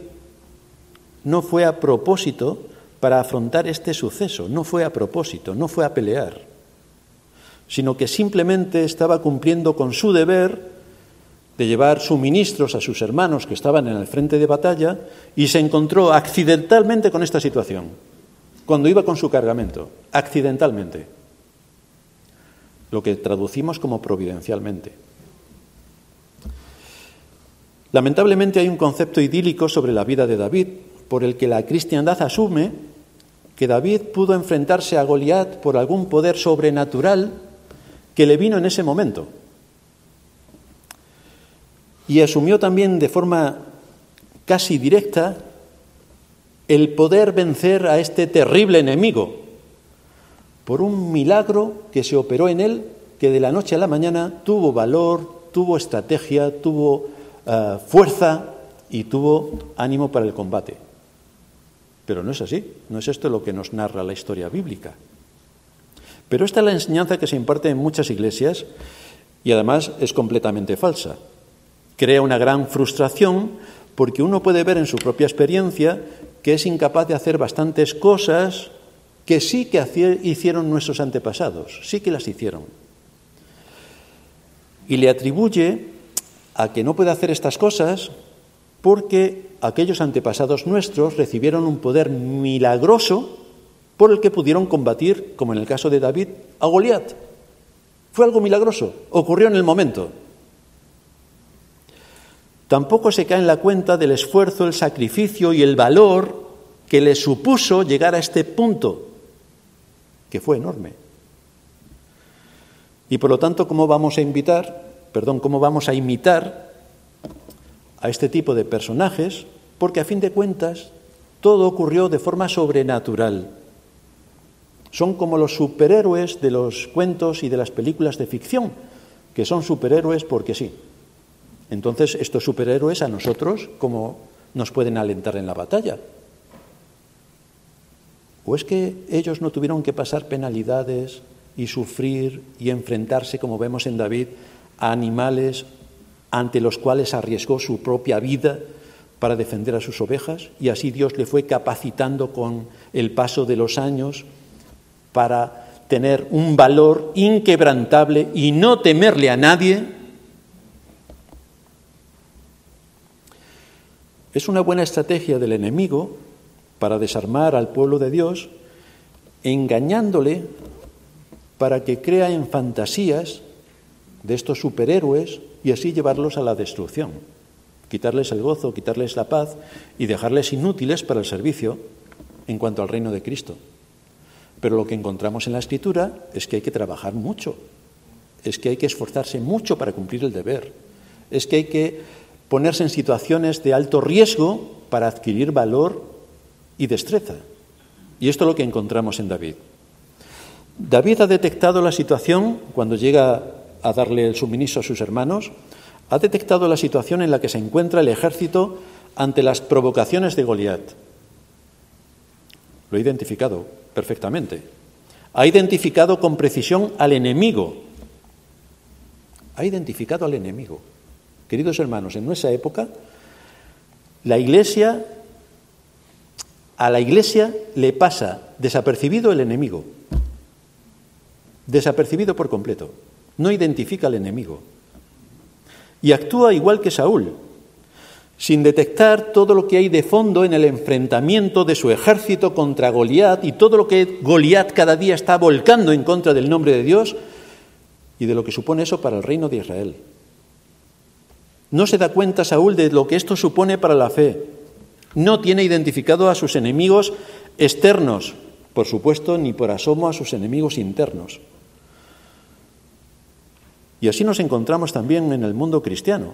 Speaker 1: no fue a propósito para afrontar este suceso, no fue a propósito, no fue a pelear, sino que simplemente estaba cumpliendo con su deber de llevar suministros a sus hermanos que estaban en el frente de batalla y se encontró accidentalmente con esta situación, cuando iba con su cargamento, accidentalmente, lo que traducimos como providencialmente. Lamentablemente hay un concepto idílico sobre la vida de David, por el que la cristiandad asume que David pudo enfrentarse a Goliat por algún poder sobrenatural que le vino en ese momento y asumió también de forma casi directa el poder vencer a este terrible enemigo por un milagro que se operó en él, que de la noche a la mañana tuvo valor, tuvo estrategia, tuvo eh, fuerza y tuvo ánimo para el combate. Pero no es así, no es esto lo que nos narra la historia bíblica. Pero esta es la enseñanza que se imparte en muchas iglesias y además es completamente falsa crea una gran frustración porque uno puede ver en su propia experiencia que es incapaz de hacer bastantes cosas que sí que hicieron nuestros antepasados, sí que las hicieron. Y le atribuye a que no puede hacer estas cosas porque aquellos antepasados nuestros recibieron un poder milagroso por el que pudieron combatir, como en el caso de David, a Goliat. Fue algo milagroso, ocurrió en el momento. Tampoco se cae en la cuenta del esfuerzo, el sacrificio y el valor que le supuso llegar a este punto, que fue enorme. Y por lo tanto, ¿cómo vamos a invitar, perdón, cómo vamos a imitar a este tipo de personajes? Porque a fin de cuentas todo ocurrió de forma sobrenatural. Son como los superhéroes de los cuentos y de las películas de ficción, que son superhéroes porque sí. Entonces, estos superhéroes a nosotros, ¿cómo nos pueden alentar en la batalla? ¿O es que ellos no tuvieron que pasar penalidades, y sufrir y enfrentarse, como vemos en David, a animales ante los cuales arriesgó su propia vida para defender a sus ovejas y así Dios le fue capacitando con el paso de los años para tener un valor inquebrantable y no temerle a nadie, es una buena estrategia del enemigo para desarmar al pueblo de Dios, engañándole para que crea en fantasías de estos superhéroes y así llevarlos a la destrucción, quitarles el gozo, quitarles la paz y dejarles inútiles para el servicio en cuanto al reino de Cristo. Pero lo que encontramos en la escritura es que hay que trabajar mucho, es que hay que esforzarse mucho para cumplir el deber, es que hay que ponerse en situaciones de alto riesgo para adquirir valor y destreza. Y esto es lo que encontramos en David. David ha detectado la situación cuando llega a darle el suministro a sus hermanos, ha detectado la situación en la que se encuentra el ejército ante las provocaciones de Goliat. Lo ha identificado perfectamente. Ha identificado con precisión al enemigo. Ha identificado al enemigo. Queridos hermanos, en nuestra época, la Iglesia, a la Iglesia le pasa desapercibido el enemigo. Desapercibido por completo. No identifica al enemigo. Y actúa igual que Saúl, sin detectar todo lo que hay de fondo en el enfrentamiento de su ejército contra Goliat y todo lo que Goliat cada día está volcando en contra del nombre de Dios y de lo que supone eso para el reino de Israel. No se da cuenta Saúl de lo que esto supone para la fe. No tiene identificado a sus enemigos externos, por supuesto, ni por asomo a sus enemigos internos. Y así nos encontramos también en el mundo cristiano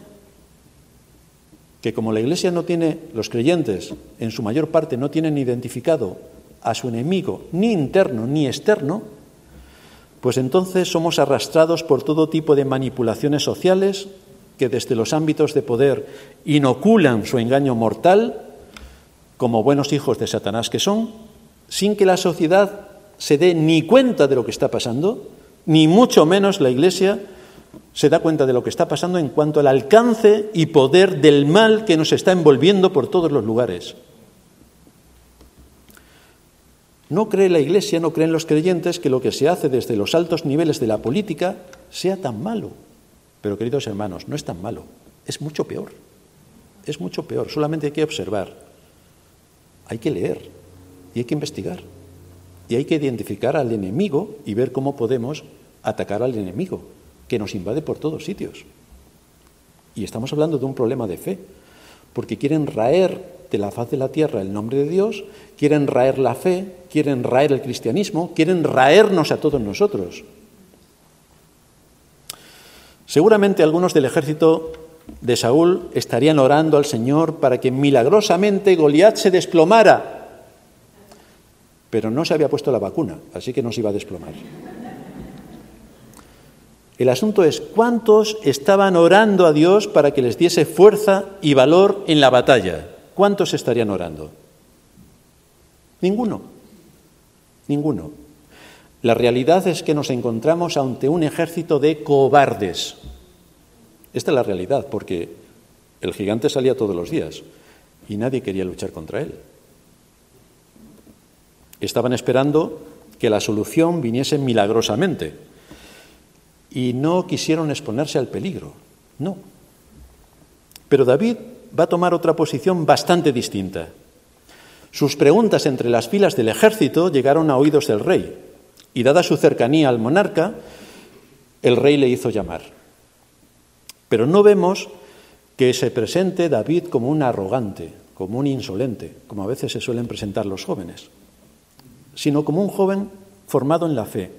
Speaker 1: que como la Iglesia no tiene, los creyentes en su mayor parte no tienen identificado a su enemigo ni interno ni externo, pues entonces somos arrastrados por todo tipo de manipulaciones sociales que desde los ámbitos de poder inoculan su engaño mortal, como buenos hijos de Satanás que son, sin que la sociedad se dé ni cuenta de lo que está pasando, ni mucho menos la Iglesia se da cuenta de lo que está pasando en cuanto al alcance y poder del mal que nos está envolviendo por todos los lugares. No cree la Iglesia, no creen los creyentes que lo que se hace desde los altos niveles de la política sea tan malo. Pero queridos hermanos, no es tan malo, es mucho peor. Es mucho peor, solamente hay que observar, hay que leer y hay que investigar. Y hay que identificar al enemigo y ver cómo podemos atacar al enemigo que nos invade por todos sitios. Y estamos hablando de un problema de fe, porque quieren raer de la faz de la tierra el nombre de Dios, quieren raer la fe, quieren raer el cristianismo, quieren raernos a todos nosotros. Seguramente algunos del ejército de Saúl estarían orando al Señor para que milagrosamente Goliat se desplomara, pero no se había puesto la vacuna, así que no se iba a desplomar. El asunto es cuántos estaban orando a Dios para que les diese fuerza y valor en la batalla. ¿Cuántos estarían orando? Ninguno. Ninguno. La realidad es que nos encontramos ante un ejército de cobardes. Esta es la realidad, porque el gigante salía todos los días y nadie quería luchar contra él. Estaban esperando que la solución viniese milagrosamente y no quisieron exponerse al peligro. No. Pero David va a tomar otra posición bastante distinta. Sus preguntas entre las filas del ejército llegaron a oídos del rey, y dada su cercanía al monarca, el rey le hizo llamar. Pero no vemos que se presente David como un arrogante, como un insolente, como a veces se suelen presentar los jóvenes, sino como un joven formado en la fe.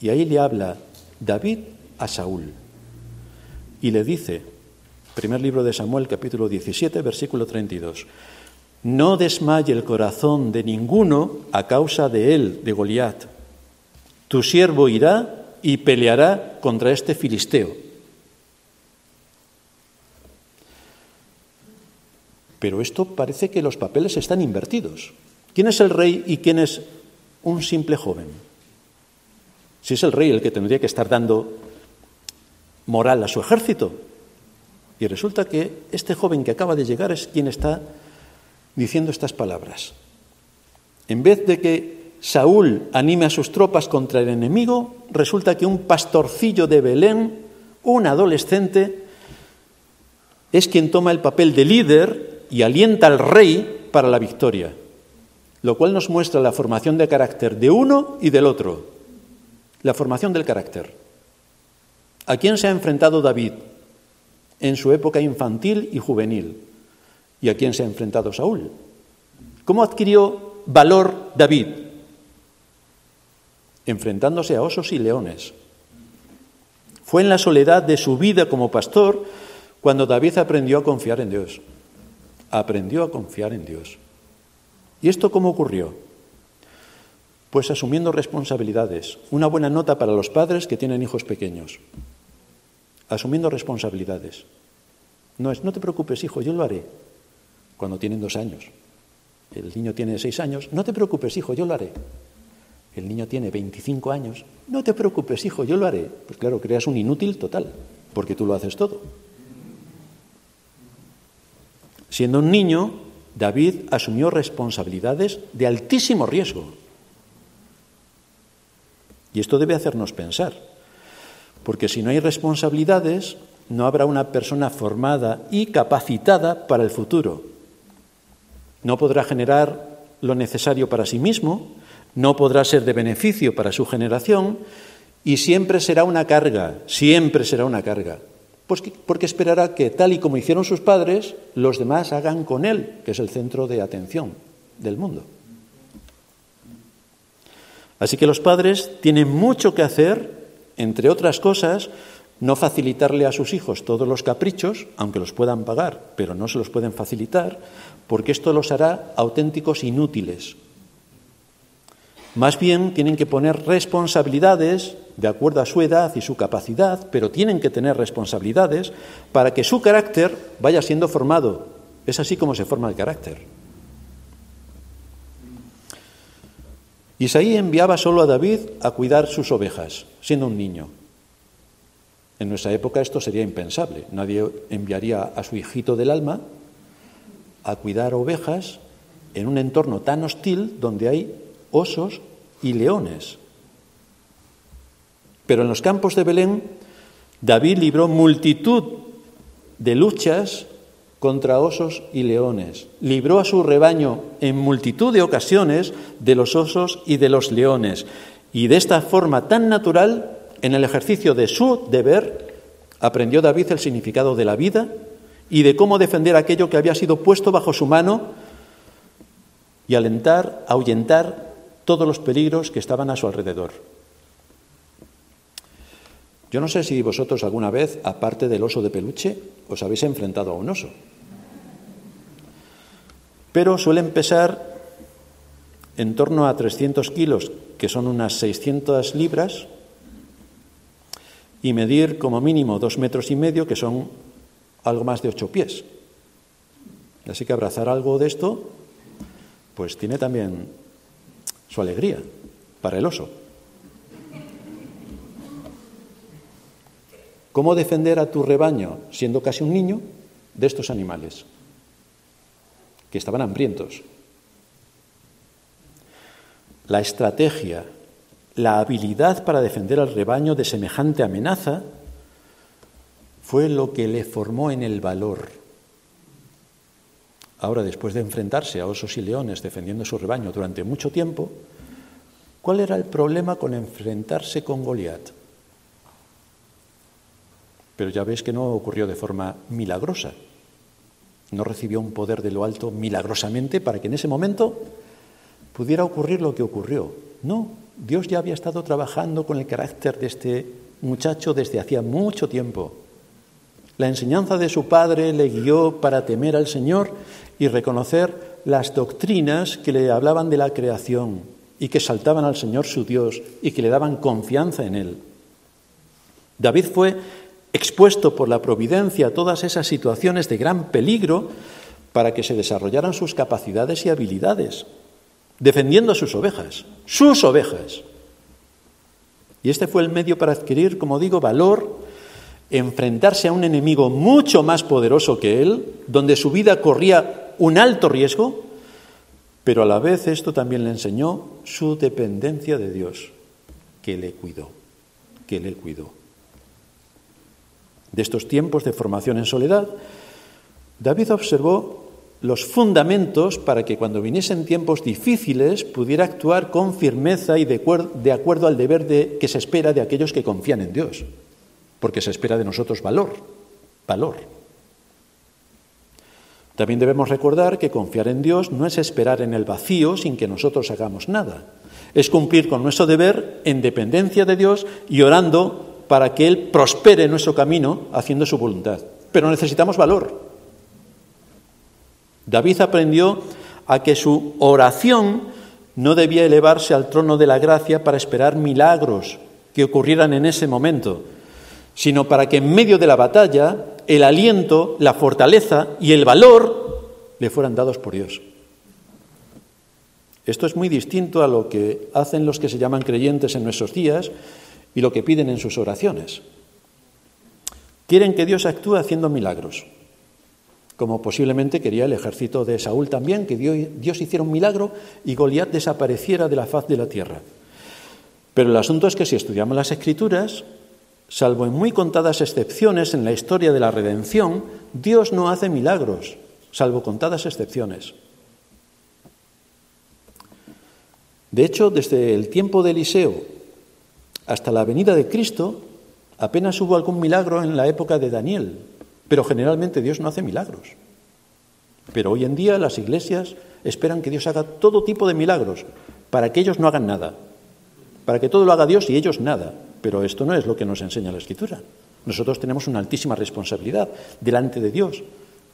Speaker 1: Y ahí le habla David a Saúl y le dice, primer libro de Samuel capítulo 17, versículo 32, no desmaye el corazón de ninguno a causa de él, de Goliat. Tu siervo irá y peleará contra este filisteo. Pero esto parece que los papeles están invertidos. ¿Quién es el rey y quién es un simple joven? Si es el rey el que tendría que estar dando moral a su ejército. Y resulta que este joven que acaba de llegar es quien está diciendo estas palabras. En vez de que Saúl anime a sus tropas contra el enemigo, resulta que un pastorcillo de Belén, un adolescente, es quien toma el papel de líder y alienta al rey para la victoria, lo cual nos muestra la formación de carácter de uno y del otro, la formación del carácter. ¿A quién se ha enfrentado David en su época infantil y juvenil? ¿Y a quién se ha enfrentado Saúl? ¿Cómo adquirió valor David? Enfrentándose a osos y leones. Fue en la soledad de su vida como pastor cuando David aprendió a confiar en Dios. Aprendió a confiar en Dios. ¿Y esto cómo ocurrió? Pues asumiendo responsabilidades. Una buena nota para los padres que tienen hijos pequeños. Asumiendo responsabilidades. No es, no te preocupes, hijo, yo lo haré. Cuando tienen dos años. El niño tiene seis años. No te preocupes, hijo, yo lo haré. El niño tiene 25 años. No te preocupes, hijo, yo lo haré. Pues claro, creas un inútil total, porque tú lo haces todo. Siendo un niño, David asumió responsabilidades de altísimo riesgo. Y esto debe hacernos pensar, porque si no hay responsabilidades, no habrá una persona formada y capacitada para el futuro. No podrá generar lo necesario para sí mismo, no podrá ser de beneficio para su generación y siempre será una carga, siempre será una carga. Pues porque esperará que, tal y como hicieron sus padres, los demás hagan con él, que es el centro de atención del mundo. Así que los padres tienen mucho que hacer, entre otras cosas, no facilitarle a sus hijos todos los caprichos, aunque los puedan pagar, pero no se los pueden facilitar, porque esto los hará auténticos inútiles, más bien tienen que poner responsabilidades de acuerdo a su edad y su capacidad, pero tienen que tener responsabilidades para que su carácter vaya siendo formado. Es así como se forma el carácter. Isaí enviaba solo a David a cuidar sus ovejas, siendo un niño. En nuestra época esto sería impensable. Nadie enviaría a su hijito del alma a cuidar ovejas en un entorno tan hostil donde hay osos y leones. Pero en los campos de Belén, David libró multitud de luchas contra osos y leones. Libró a su rebaño en multitud de ocasiones de los osos y de los leones. Y de esta forma tan natural, en el ejercicio de su deber, aprendió David el significado de la vida y de cómo defender aquello que había sido puesto bajo su mano y alentar, ahuyentar todos los peligros que estaban a su alrededor. Yo no sé si vosotros alguna vez, aparte del oso de peluche, os habéis enfrentado a un oso. Pero suelen pesar en torno a 300 kilos, que son unas 600 libras, y medir como mínimo dos metros y medio, que son algo más de ocho pies. Así que abrazar algo de esto, pues tiene también su alegría para el oso. ¿Cómo defender a tu rebaño, siendo casi un niño, de estos animales que estaban hambrientos? La estrategia, la habilidad para defender al rebaño de semejante amenaza fue lo que le formó en el valor Ahora, después de enfrentarse a osos y leones defendiendo su rebaño durante mucho tiempo, ¿cuál era el problema con enfrentarse con Goliat? Pero ya ves que no ocurrió de forma milagrosa. No recibió un poder de lo alto milagrosamente para que en ese momento pudiera ocurrir lo que ocurrió. No, Dios ya había estado trabajando con el carácter de este muchacho desde hacía mucho tiempo. La enseñanza de su padre le guió para temer al Señor y reconocer las doctrinas que le hablaban de la creación y que saltaban al Señor su Dios y que le daban confianza en Él. David fue expuesto por la providencia a todas esas situaciones de gran peligro para que se desarrollaran sus capacidades y habilidades, defendiendo a sus ovejas, sus ovejas. Y este fue el medio para adquirir, como digo, valor, enfrentarse a un enemigo mucho más poderoso que él, donde su vida corría un alto riesgo, pero a la vez esto también le enseñó su dependencia de Dios, que le cuidó, que le cuidó. De estos tiempos de formación en soledad, David observó los fundamentos para que cuando viniesen tiempos difíciles pudiera actuar con firmeza y de, acuerdo, al deber de, que se espera de aquellos que confían en Dios, porque se espera de nosotros valor, valor. También debemos recordar que confiar en Dios no es esperar en el vacío sin que nosotros hagamos nada, es cumplir con nuestro deber en dependencia de Dios y orando para que Él prospere nuestro camino haciendo su voluntad. Pero necesitamos valor. David aprendió a que su oración no debía elevarse al trono de la gracia para esperar milagros que ocurrieran en ese momento, sino para que en medio de la batalla el aliento, la fortaleza y el valor le fueran dados por Dios. Esto es muy distinto a lo que hacen los que se llaman creyentes en nuestros días y lo que piden en sus oraciones. Quieren que Dios actúe haciendo milagros como posiblemente quería el ejército de Saúl también, que Dios hiciera un milagro y Goliat desapareciera de la faz de la tierra. Pero el asunto es que si estudiamos las escrituras, salvo en muy contadas excepciones en la historia de la redención, Dios no hace milagros, salvo contadas excepciones. De hecho, desde el tiempo de Eliseo hasta la venida de Cristo, apenas hubo algún milagro en la época de Daniel, pero generalmente Dios no hace milagros. Pero hoy en día las iglesias esperan que Dios haga todo tipo de milagros para que ellos no hagan nada, para que todo lo haga Dios y ellos nada. Pero esto no es lo que nos enseña la Escritura. Nosotros tenemos una altísima responsabilidad delante de Dios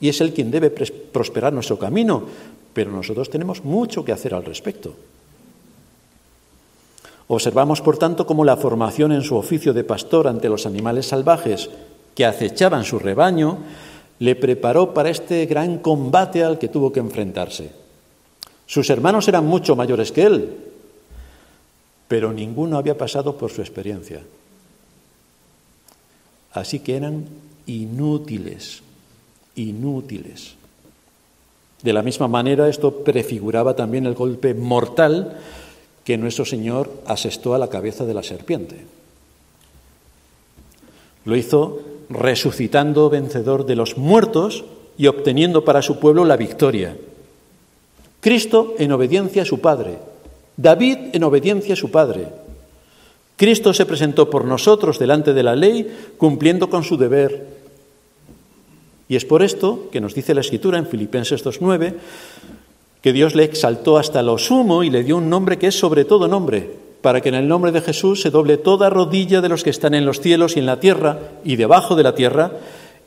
Speaker 1: y es Él quien debe prosperar nuestro camino, pero nosotros tenemos mucho que hacer al respecto. Observamos, por tanto, cómo la formación en su oficio de pastor ante los animales salvajes que acechaban su rebaño, le preparó para este gran combate al que tuvo que enfrentarse. Sus hermanos eran mucho mayores que él, pero ninguno había pasado por su experiencia. Así que eran inútiles, inútiles. De la misma manera, esto prefiguraba también el golpe mortal que nuestro Señor asestó a la cabeza de la serpiente. Lo hizo resucitando vencedor de los muertos y obteniendo para su pueblo la victoria. Cristo en obediencia a su Padre, David en obediencia a su Padre. Cristo se presentó por nosotros delante de la ley, cumpliendo con su deber. Y es por esto que nos dice la Escritura en Filipenses 2.9, que Dios le exaltó hasta lo sumo y le dio un nombre que es sobre todo nombre, para que en el nombre de Jesús se doble toda rodilla de los que están en los cielos y en la tierra y debajo de la tierra,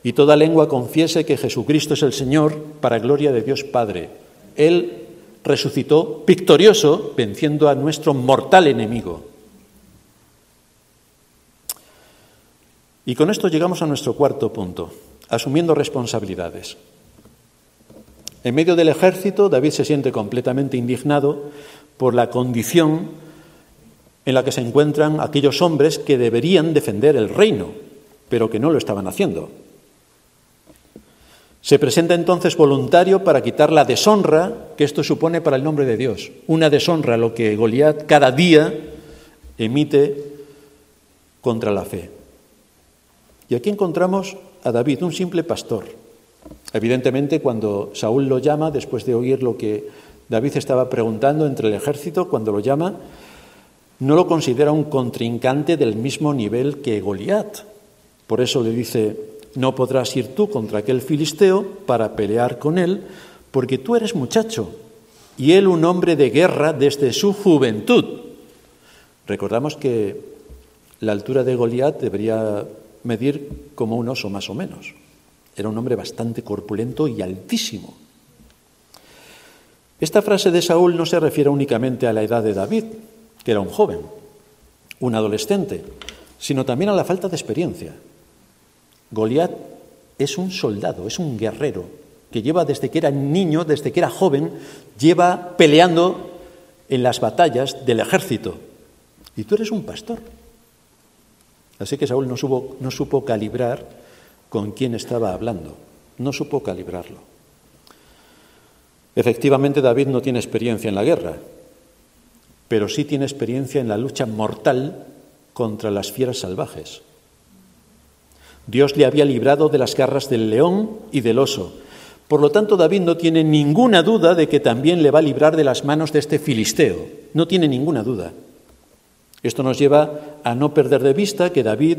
Speaker 1: y toda lengua confiese que Jesucristo es el Señor, para gloria de Dios Padre. Él resucitó victorioso, venciendo a nuestro mortal enemigo. Y con esto llegamos a nuestro cuarto punto, asumiendo responsabilidades. En medio del ejército, David se siente completamente indignado por la condición en la que se encuentran aquellos hombres que deberían defender el reino, pero que no lo estaban haciendo. Se presenta entonces voluntario para quitar la deshonra que esto supone para el nombre de Dios. Una deshonra, lo que Goliat cada día emite contra la fe. Y aquí encontramos a David, un simple pastor. Evidentemente, cuando Saúl lo llama, después de oír lo que David estaba preguntando entre el ejército, cuando lo llama, no lo considera un contrincante del mismo nivel que Goliat. Por eso le dice, no podrás ir tú contra aquel filisteo para pelear con él, porque tú eres muchacho y él un hombre de guerra desde su juventud. Recordamos que la altura de Goliat debería medir como un oso más o menos. Era un hombre bastante corpulento y altísimo. Esta frase de Saúl no se refiere únicamente a la edad de David, que era un joven, un adolescente, sino también a la falta de experiencia. Goliat es un soldado, es un guerrero, que lleva desde que era niño, desde que era joven, lleva peleando en las batallas del ejército. Y tú eres un pastor, Así que Saúl no supo, no supo calibrar con quién estaba hablando, no supo calibrarlo. Efectivamente, David no tiene experiencia en la guerra, pero sí tiene experiencia en la lucha mortal contra las fieras salvajes. Dios le había librado de las garras del león y del oso. Por lo tanto, David no tiene ninguna duda de que también le va a librar de las manos de este filisteo. No tiene ninguna duda. Esto nos lleva a no perder de vista que David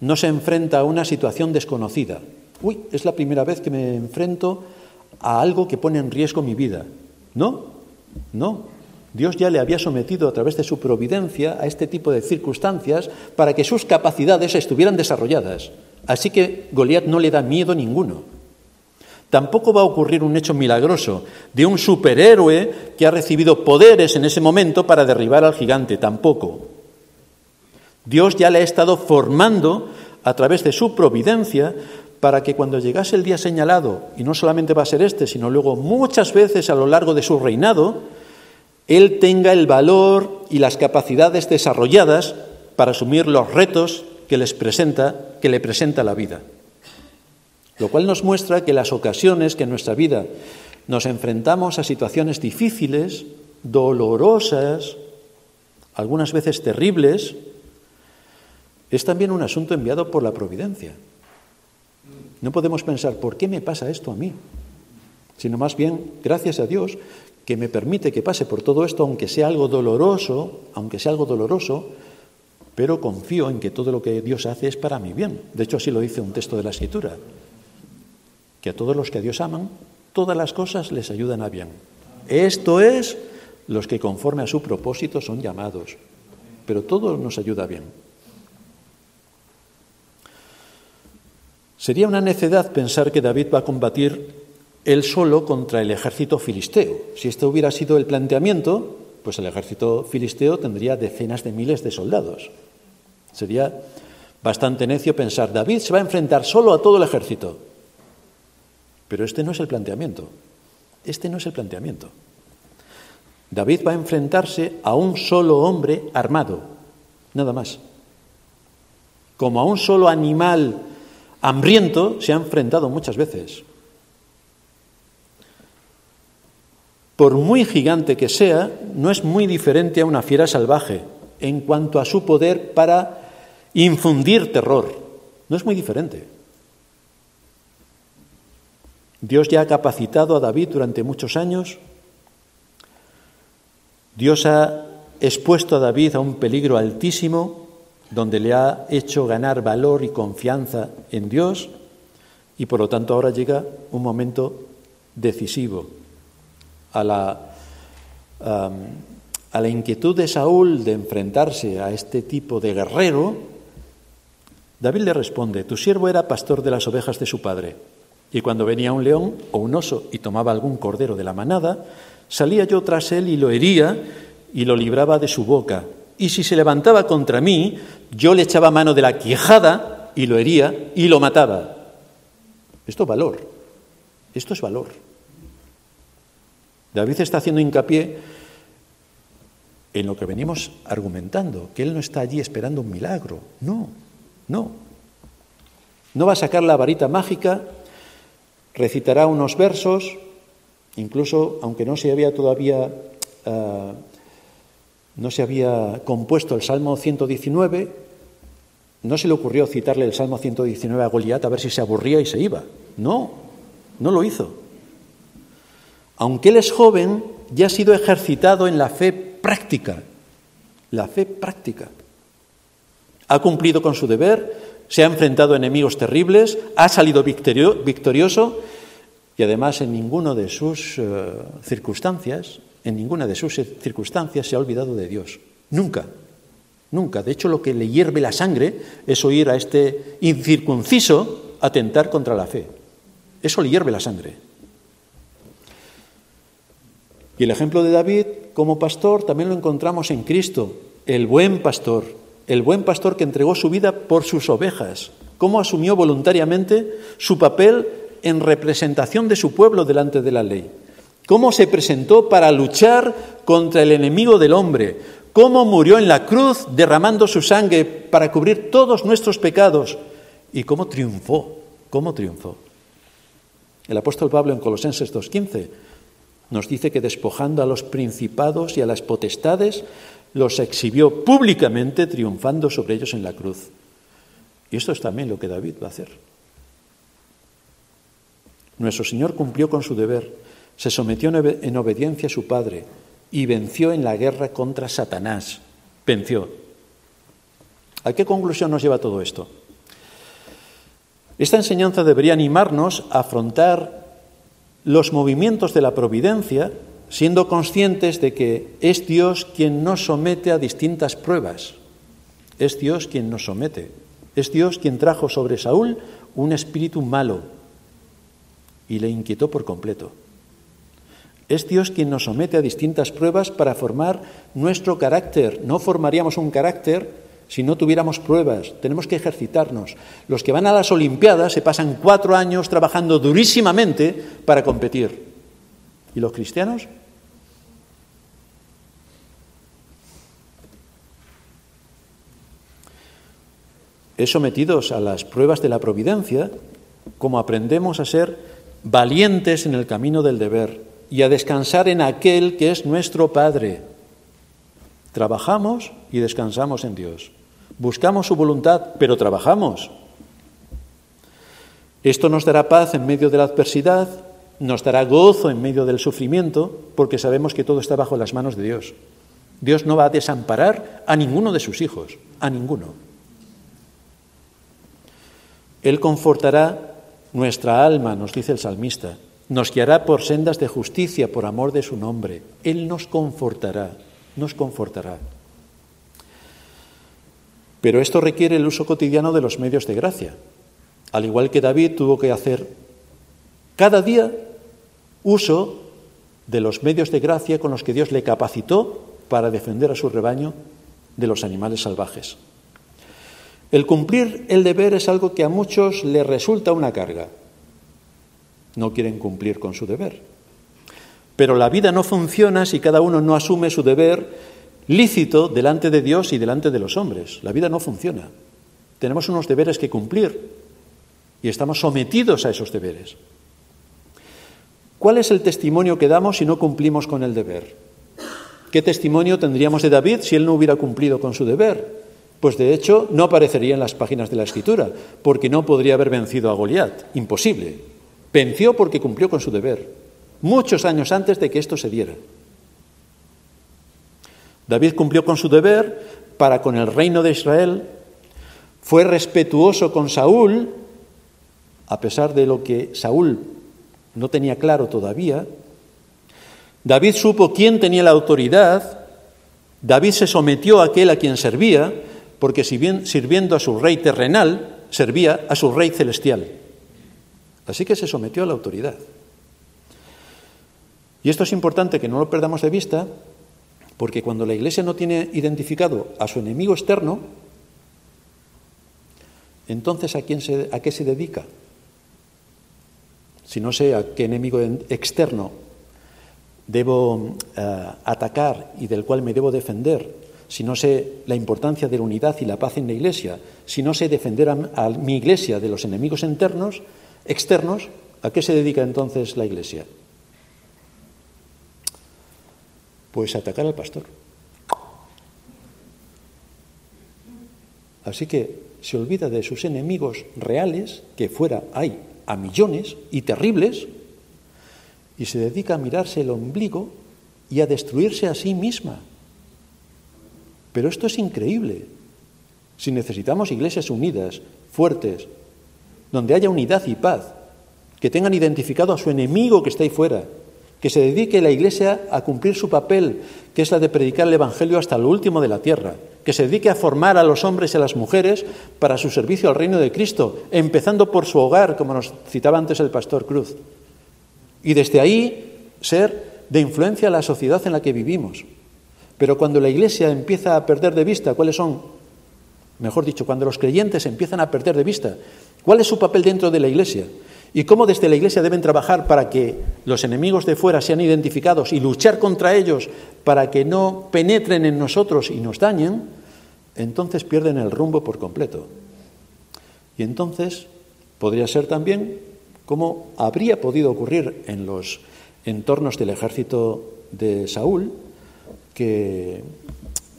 Speaker 1: no se enfrenta a una situación desconocida. Uy, es la primera vez que me enfrento a algo que pone en riesgo mi vida. No, no. Dios ya le había sometido a través de su providencia a este tipo de circunstancias para que sus capacidades estuvieran desarrolladas. Así que Goliat no le da miedo ninguno. Tampoco va a ocurrir un hecho milagroso de un superhéroe que ha recibido poderes en ese momento para derribar al gigante, tampoco. Dios ya le ha estado formando a través de su providencia para que cuando llegase el día señalado, y no solamente va a ser este, sino luego muchas veces a lo largo de su reinado, él tenga el valor y las capacidades desarrolladas para asumir los retos que les presenta, que le presenta la vida. Lo cual nos muestra que las ocasiones que en nuestra vida nos enfrentamos a situaciones difíciles, dolorosas, algunas veces terribles, es también un asunto enviado por la providencia. No podemos pensar, ¿por qué me pasa esto a mí? Sino más bien, gracias a Dios, que me permite que pase por todo esto, aunque sea algo doloroso, aunque sea algo doloroso, pero confío en que todo lo que Dios hace es para mi bien. De hecho, así lo dice un texto de la Escritura, que a todos los que a Dios aman, todas las cosas les ayudan a bien. Esto es los que conforme a su propósito son llamados, pero todo nos ayuda bien. Sería una necedad pensar que David va a combatir él solo contra el ejército filisteo. Si este hubiera sido el planteamiento, pues el ejército filisteo tendría decenas de miles de soldados. Sería bastante necio pensar, David se va a enfrentar solo a todo el ejército. Pero este no es el planteamiento. Este no es el planteamiento. David va a enfrentarse a un solo hombre armado, nada más. Como a un solo animal hambriento se ha enfrentado muchas veces. Por muy gigante que sea, no es muy diferente a una fiera salvaje en cuanto a su poder para infundir terror. No es muy diferente. Dios ya ha capacitado a David durante muchos años. Dios ha expuesto a David a un peligro altísimo, donde le ha hecho ganar valor y confianza en Dios, y por lo tanto ahora llega un momento decisivo a la, a la inquietud de Saúl de enfrentarse a este tipo de guerrero, David le responde, tu siervo era pastor de las ovejas de su padre, y cuando venía un león o un oso y tomaba algún cordero de la manada, salía yo tras él y lo hería y lo libraba de su boca. Y si se levantaba contra mí, yo le echaba mano de la quijada y lo hería y lo mataba. Esto es valor. Esto es valor. David está haciendo hincapié en lo que venimos argumentando, que él no está allí esperando un milagro. No, no. No va a sacar la varita mágica, recitará unos versos, incluso aunque no se había todavía ah, no se había compuesto el Salmo 119, no se le ocurrió citarle el Salmo 119 a Goliat a ver si se aburría y se iba. No, no lo hizo. Aunque él es joven, ya ha sido ejercitado en la fe práctica. La fe práctica. Ha cumplido con su deber, se ha enfrentado a enemigos terribles, ha salido victorioso y además en ninguna de sus eh, circunstancias, en ninguna de sus circunstancias se ha olvidado de Dios. Nunca, nunca. De hecho, lo que le hierve la sangre es oír a este incircunciso atentar contra la fe. Eso le hierve la sangre. Y el ejemplo de David como pastor también lo encontramos en Cristo, el buen pastor, el buen pastor que entregó su vida por sus ovejas, cómo asumió voluntariamente su papel en representación de su pueblo delante de la ley, cómo se presentó para luchar contra el enemigo del hombre, cómo murió en la cruz derramando su sangre para cubrir todos nuestros pecados y cómo triunfó, cómo triunfó. El apóstol Pablo en Colosenses 2.15 nos dice que despojando a los principados y a las potestades, los exhibió públicamente triunfando sobre ellos en la cruz. Y esto es también lo que David va a hacer. Nuestro Señor cumplió con su deber, se sometió en obediencia a su Padre y venció en la guerra contra Satanás. Venció. ¿A qué conclusión nos lleva todo esto? Esta enseñanza debería animarnos a afrontar los movimientos de la providencia siendo conscientes de que es Dios quien nos somete a distintas pruebas. Es Dios quien nos somete. Es Dios quien trajo sobre Saúl un espíritu malo y le inquietó por completo. Es Dios quien nos somete a distintas pruebas para formar nuestro carácter. No formaríamos un carácter si no tuviéramos pruebas. Tenemos que ejercitarnos. Los que van a las Olimpiadas se pasan cuatro años trabajando durísimamente para competir. ¿Y los cristianos? Es sometidos a las pruebas de la providencia como aprendemos a ser valientes en el camino del deber y a descansar en aquel que es nuestro Padre. Trabajamos y descansamos en Dios. Buscamos su voluntad, pero trabajamos. Esto nos dará paz en medio de la adversidad, nos dará gozo en medio del sufrimiento, porque sabemos que todo está bajo las manos de Dios. Dios no va a desamparar a ninguno de sus hijos, a ninguno. Él confortará nuestra alma, nos dice el salmista, nos guiará por sendas de justicia por amor de su nombre. Él nos confortará, nos confortará. Pero esto requiere el uso cotidiano de los medios de gracia. Al igual que David tuvo que hacer cada día uso de los medios de gracia con los que Dios le capacitó para defender a su rebaño de los animales salvajes. El cumplir el deber es algo que a muchos les resulta una carga. No quieren cumplir con su deber. Pero la vida no funciona si cada uno no asume su deber lícito delante de Dios y delante de los hombres. La vida no funciona. Tenemos unos deberes que cumplir y estamos sometidos a esos deberes. ¿Cuál es el testimonio que damos si no cumplimos con el deber? ¿Qué testimonio tendríamos de David si él no hubiera cumplido con su deber? Pues de hecho no aparecería en las páginas de la Escritura, porque no podría haber vencido a Goliat. Imposible. Venció porque cumplió con su deber, muchos años antes de que esto se diera. David cumplió con su deber para con el reino de Israel, fue respetuoso con Saúl, a pesar de lo que Saúl no tenía claro todavía. David supo quién tenía la autoridad, David se sometió a aquel a quien servía, porque sirviendo a su rey terrenal, servía a su rey celestial. Así que se sometió a la autoridad. Y esto es importante que no lo perdamos de vista, porque cuando la Iglesia no tiene identificado a su enemigo externo, entonces ¿a, quién a qué se dedica? Si no sé a qué enemigo externo debo eh, atacar y del cual me debo defender, si no sé la importancia de la unidad y la paz en la Iglesia, si no sé defender a, mi Iglesia de los enemigos internos, externos, ¿a qué se dedica entonces la Iglesia? Pues atacar al pastor. Así que se olvida de sus enemigos reales, que fuera hay a millones y terribles, y se dedica a mirarse el ombligo y a destruirse a sí misma. Pero esto es increíble. Si necesitamos iglesias unidas, fuertes, donde haya unidad y paz, que tengan identificado a su enemigo que está ahí fuera, que se dedique la Iglesia a cumplir su papel, que es la de predicar el Evangelio hasta lo último de la tierra, que se dedique a formar a los hombres y a las mujeres para su servicio al reino de Cristo, empezando por su hogar, como nos citaba antes el pastor Cruz, y desde ahí ser de influencia a la sociedad en la que vivimos. Pero cuando la Iglesia empieza a perder de vista cuáles son, mejor dicho, cuando los creyentes empiezan a perder de vista cuál es su papel dentro de la Iglesia, y cómo desde la Iglesia deben trabajar para que los enemigos de fuera sean identificados y luchar contra ellos para que no penetren en nosotros y nos dañen, entonces pierden el rumbo por completo. Y entonces podría ser también como habría podido ocurrir en los entornos del ejército de Saúl, que,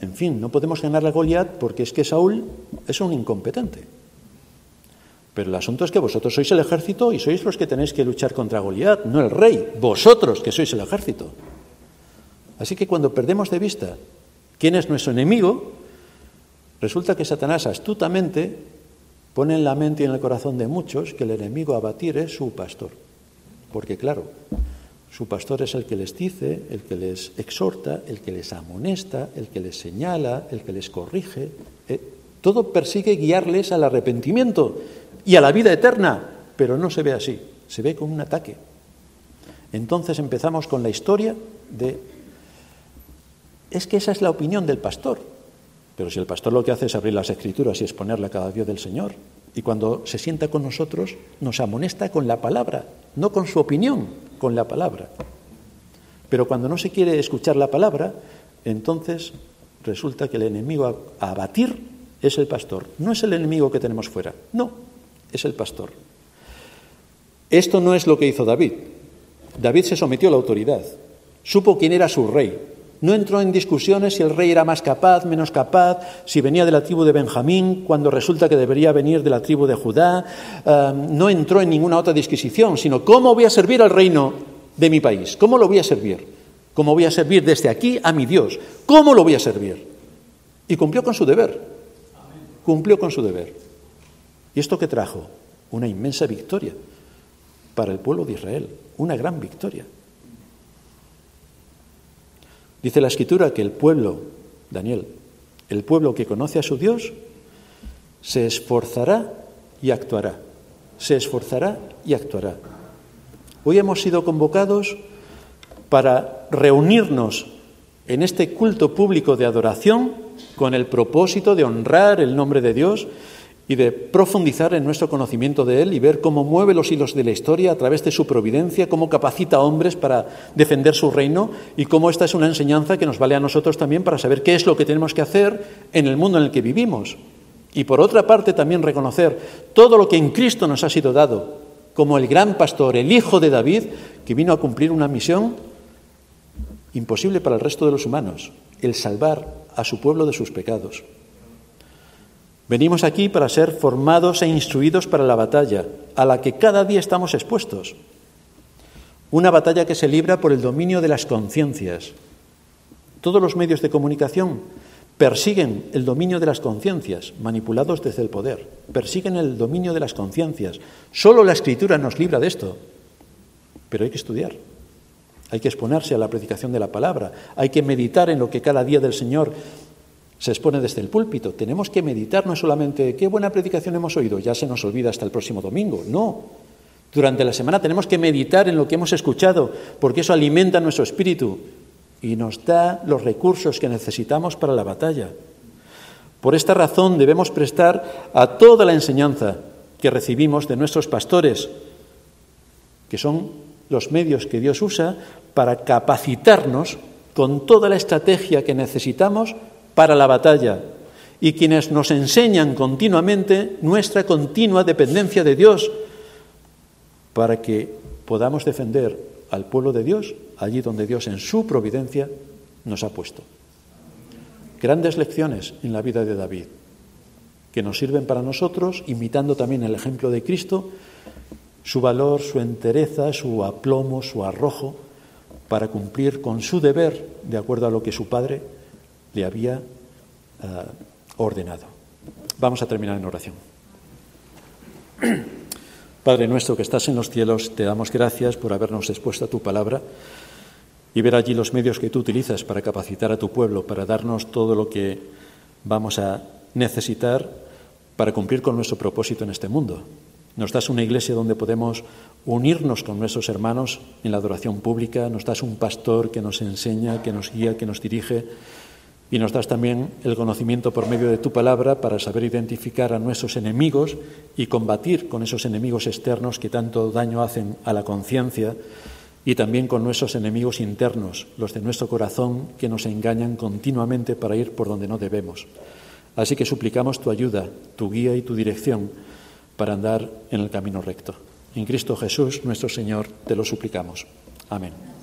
Speaker 1: en fin, no podemos ganar a Goliat porque es que Saúl es un incompetente. Pero el asunto es que vosotros sois el ejército y sois los que tenéis que luchar contra Goliat, no el rey, vosotros que sois el ejército. Así que cuando perdemos de vista quién es nuestro enemigo, resulta que Satanás astutamente pone en la mente y en el corazón de muchos que el enemigo a batir es su pastor. Porque claro, su pastor es el que les dice, el que les exhorta, el que les amonesta, el que les señala, el que les corrige. Eh, todo persigue guiarles al arrepentimiento y a la vida eterna, pero no se ve así, se ve como un ataque. Entonces empezamos con la historia de... Es que esa es la opinión del pastor, pero si el pastor lo que hace es abrir las escrituras y exponerle a cada Dios del Señor, y cuando se sienta con nosotros nos amonesta con la palabra, no con su opinión, con la palabra. Pero cuando no se quiere escuchar la palabra, entonces resulta que el enemigo a abatir es el pastor. No es el enemigo que tenemos fuera, no, es el pastor. Esto no es lo que hizo David. David se sometió a la autoridad, supo quién era su rey, no entró en discusiones si el rey era más capaz, menos capaz, si venía de la tribu de Benjamín, cuando resulta que debería venir de la tribu de Judá. No entró en ninguna otra disquisición, sino cómo voy a servir al reino de mi país, cómo lo voy a servir, cómo voy a servir desde aquí a mi Dios, cómo lo voy a servir. Y cumplió con su deber, cumplió con su deber. ¿Y esto qué trajo? Una inmensa victoria para el pueblo de Israel, una gran victoria. Dice la escritura que el pueblo, Daniel, el pueblo que conoce a su Dios, se esforzará y actuará. Se esforzará y actuará. Hoy hemos sido convocados para reunirnos en este culto público de adoración con el propósito de honrar el nombre de Dios y de profundizar en nuestro conocimiento de Él y ver cómo mueve los hilos de la historia a través de su providencia, cómo capacita a hombres para defender su reino y cómo esta es una enseñanza que nos vale a nosotros también para saber qué es lo que tenemos que hacer en el mundo en el que vivimos. Y por otra parte también reconocer todo lo que en Cristo nos ha sido dado, como el gran pastor, el hijo de David, que vino a cumplir una misión imposible para el resto de los humanos, el salvar a su pueblo de sus pecados. Venimos aquí para ser formados e instruidos para la batalla, a la que cada día estamos expuestos. Una batalla que se libra por el dominio de las conciencias. Todos los medios de comunicación persiguen el dominio de las conciencias, manipulados desde el poder. Persiguen el dominio de las conciencias. Solo la escritura nos libra de esto. Pero hay que estudiar. Hay que exponerse a la predicación de la palabra. Hay que meditar en lo que cada día del Señor se expone desde el púlpito. Tenemos que meditar no solamente qué buena predicación hemos oído, ya se nos olvida hasta el próximo domingo. No. Durante la semana tenemos que meditar en lo que hemos escuchado, porque eso alimenta nuestro espíritu y nos da los recursos que necesitamos para la batalla. Por esta razón debemos prestar a toda la enseñanza que recibimos de nuestros pastores, que son los medios que Dios usa para capacitarnos con toda la estrategia que necesitamos para la batalla y quienes nos enseñan continuamente nuestra continua dependencia de Dios para que podamos defender al pueblo de Dios allí donde Dios en su providencia nos ha puesto. Grandes lecciones en la vida de David que nos sirven para nosotros, imitando también el ejemplo de Cristo, su valor, su entereza, su aplomo, su arrojo, para cumplir con su deber de acuerdo a lo que su padre le había eh, ordenado. Vamos a terminar en oración. [CLEARS THROAT] Padre nuestro que estás en los cielos, te damos gracias por habernos expuesto a tu palabra y ver allí los medios que tú utilizas para capacitar a tu pueblo, para darnos todo lo que vamos a necesitar para cumplir con nuestro propósito en este mundo. Nos das una iglesia donde podemos unirnos con nuestros hermanos en la adoración pública, nos das un pastor que nos enseña, que nos guía, que nos dirige y nos das también el conocimiento por medio de tu palabra para saber identificar a nuestros enemigos y combatir con esos enemigos externos que tanto daño hacen a la conciencia y también con nuestros enemigos internos, los de nuestro corazón, que nos engañan continuamente para ir por donde no debemos. Así que suplicamos tu ayuda, tu guía y tu dirección para andar en el camino recto. En Cristo Jesús, nuestro Señor, te lo suplicamos. Amén.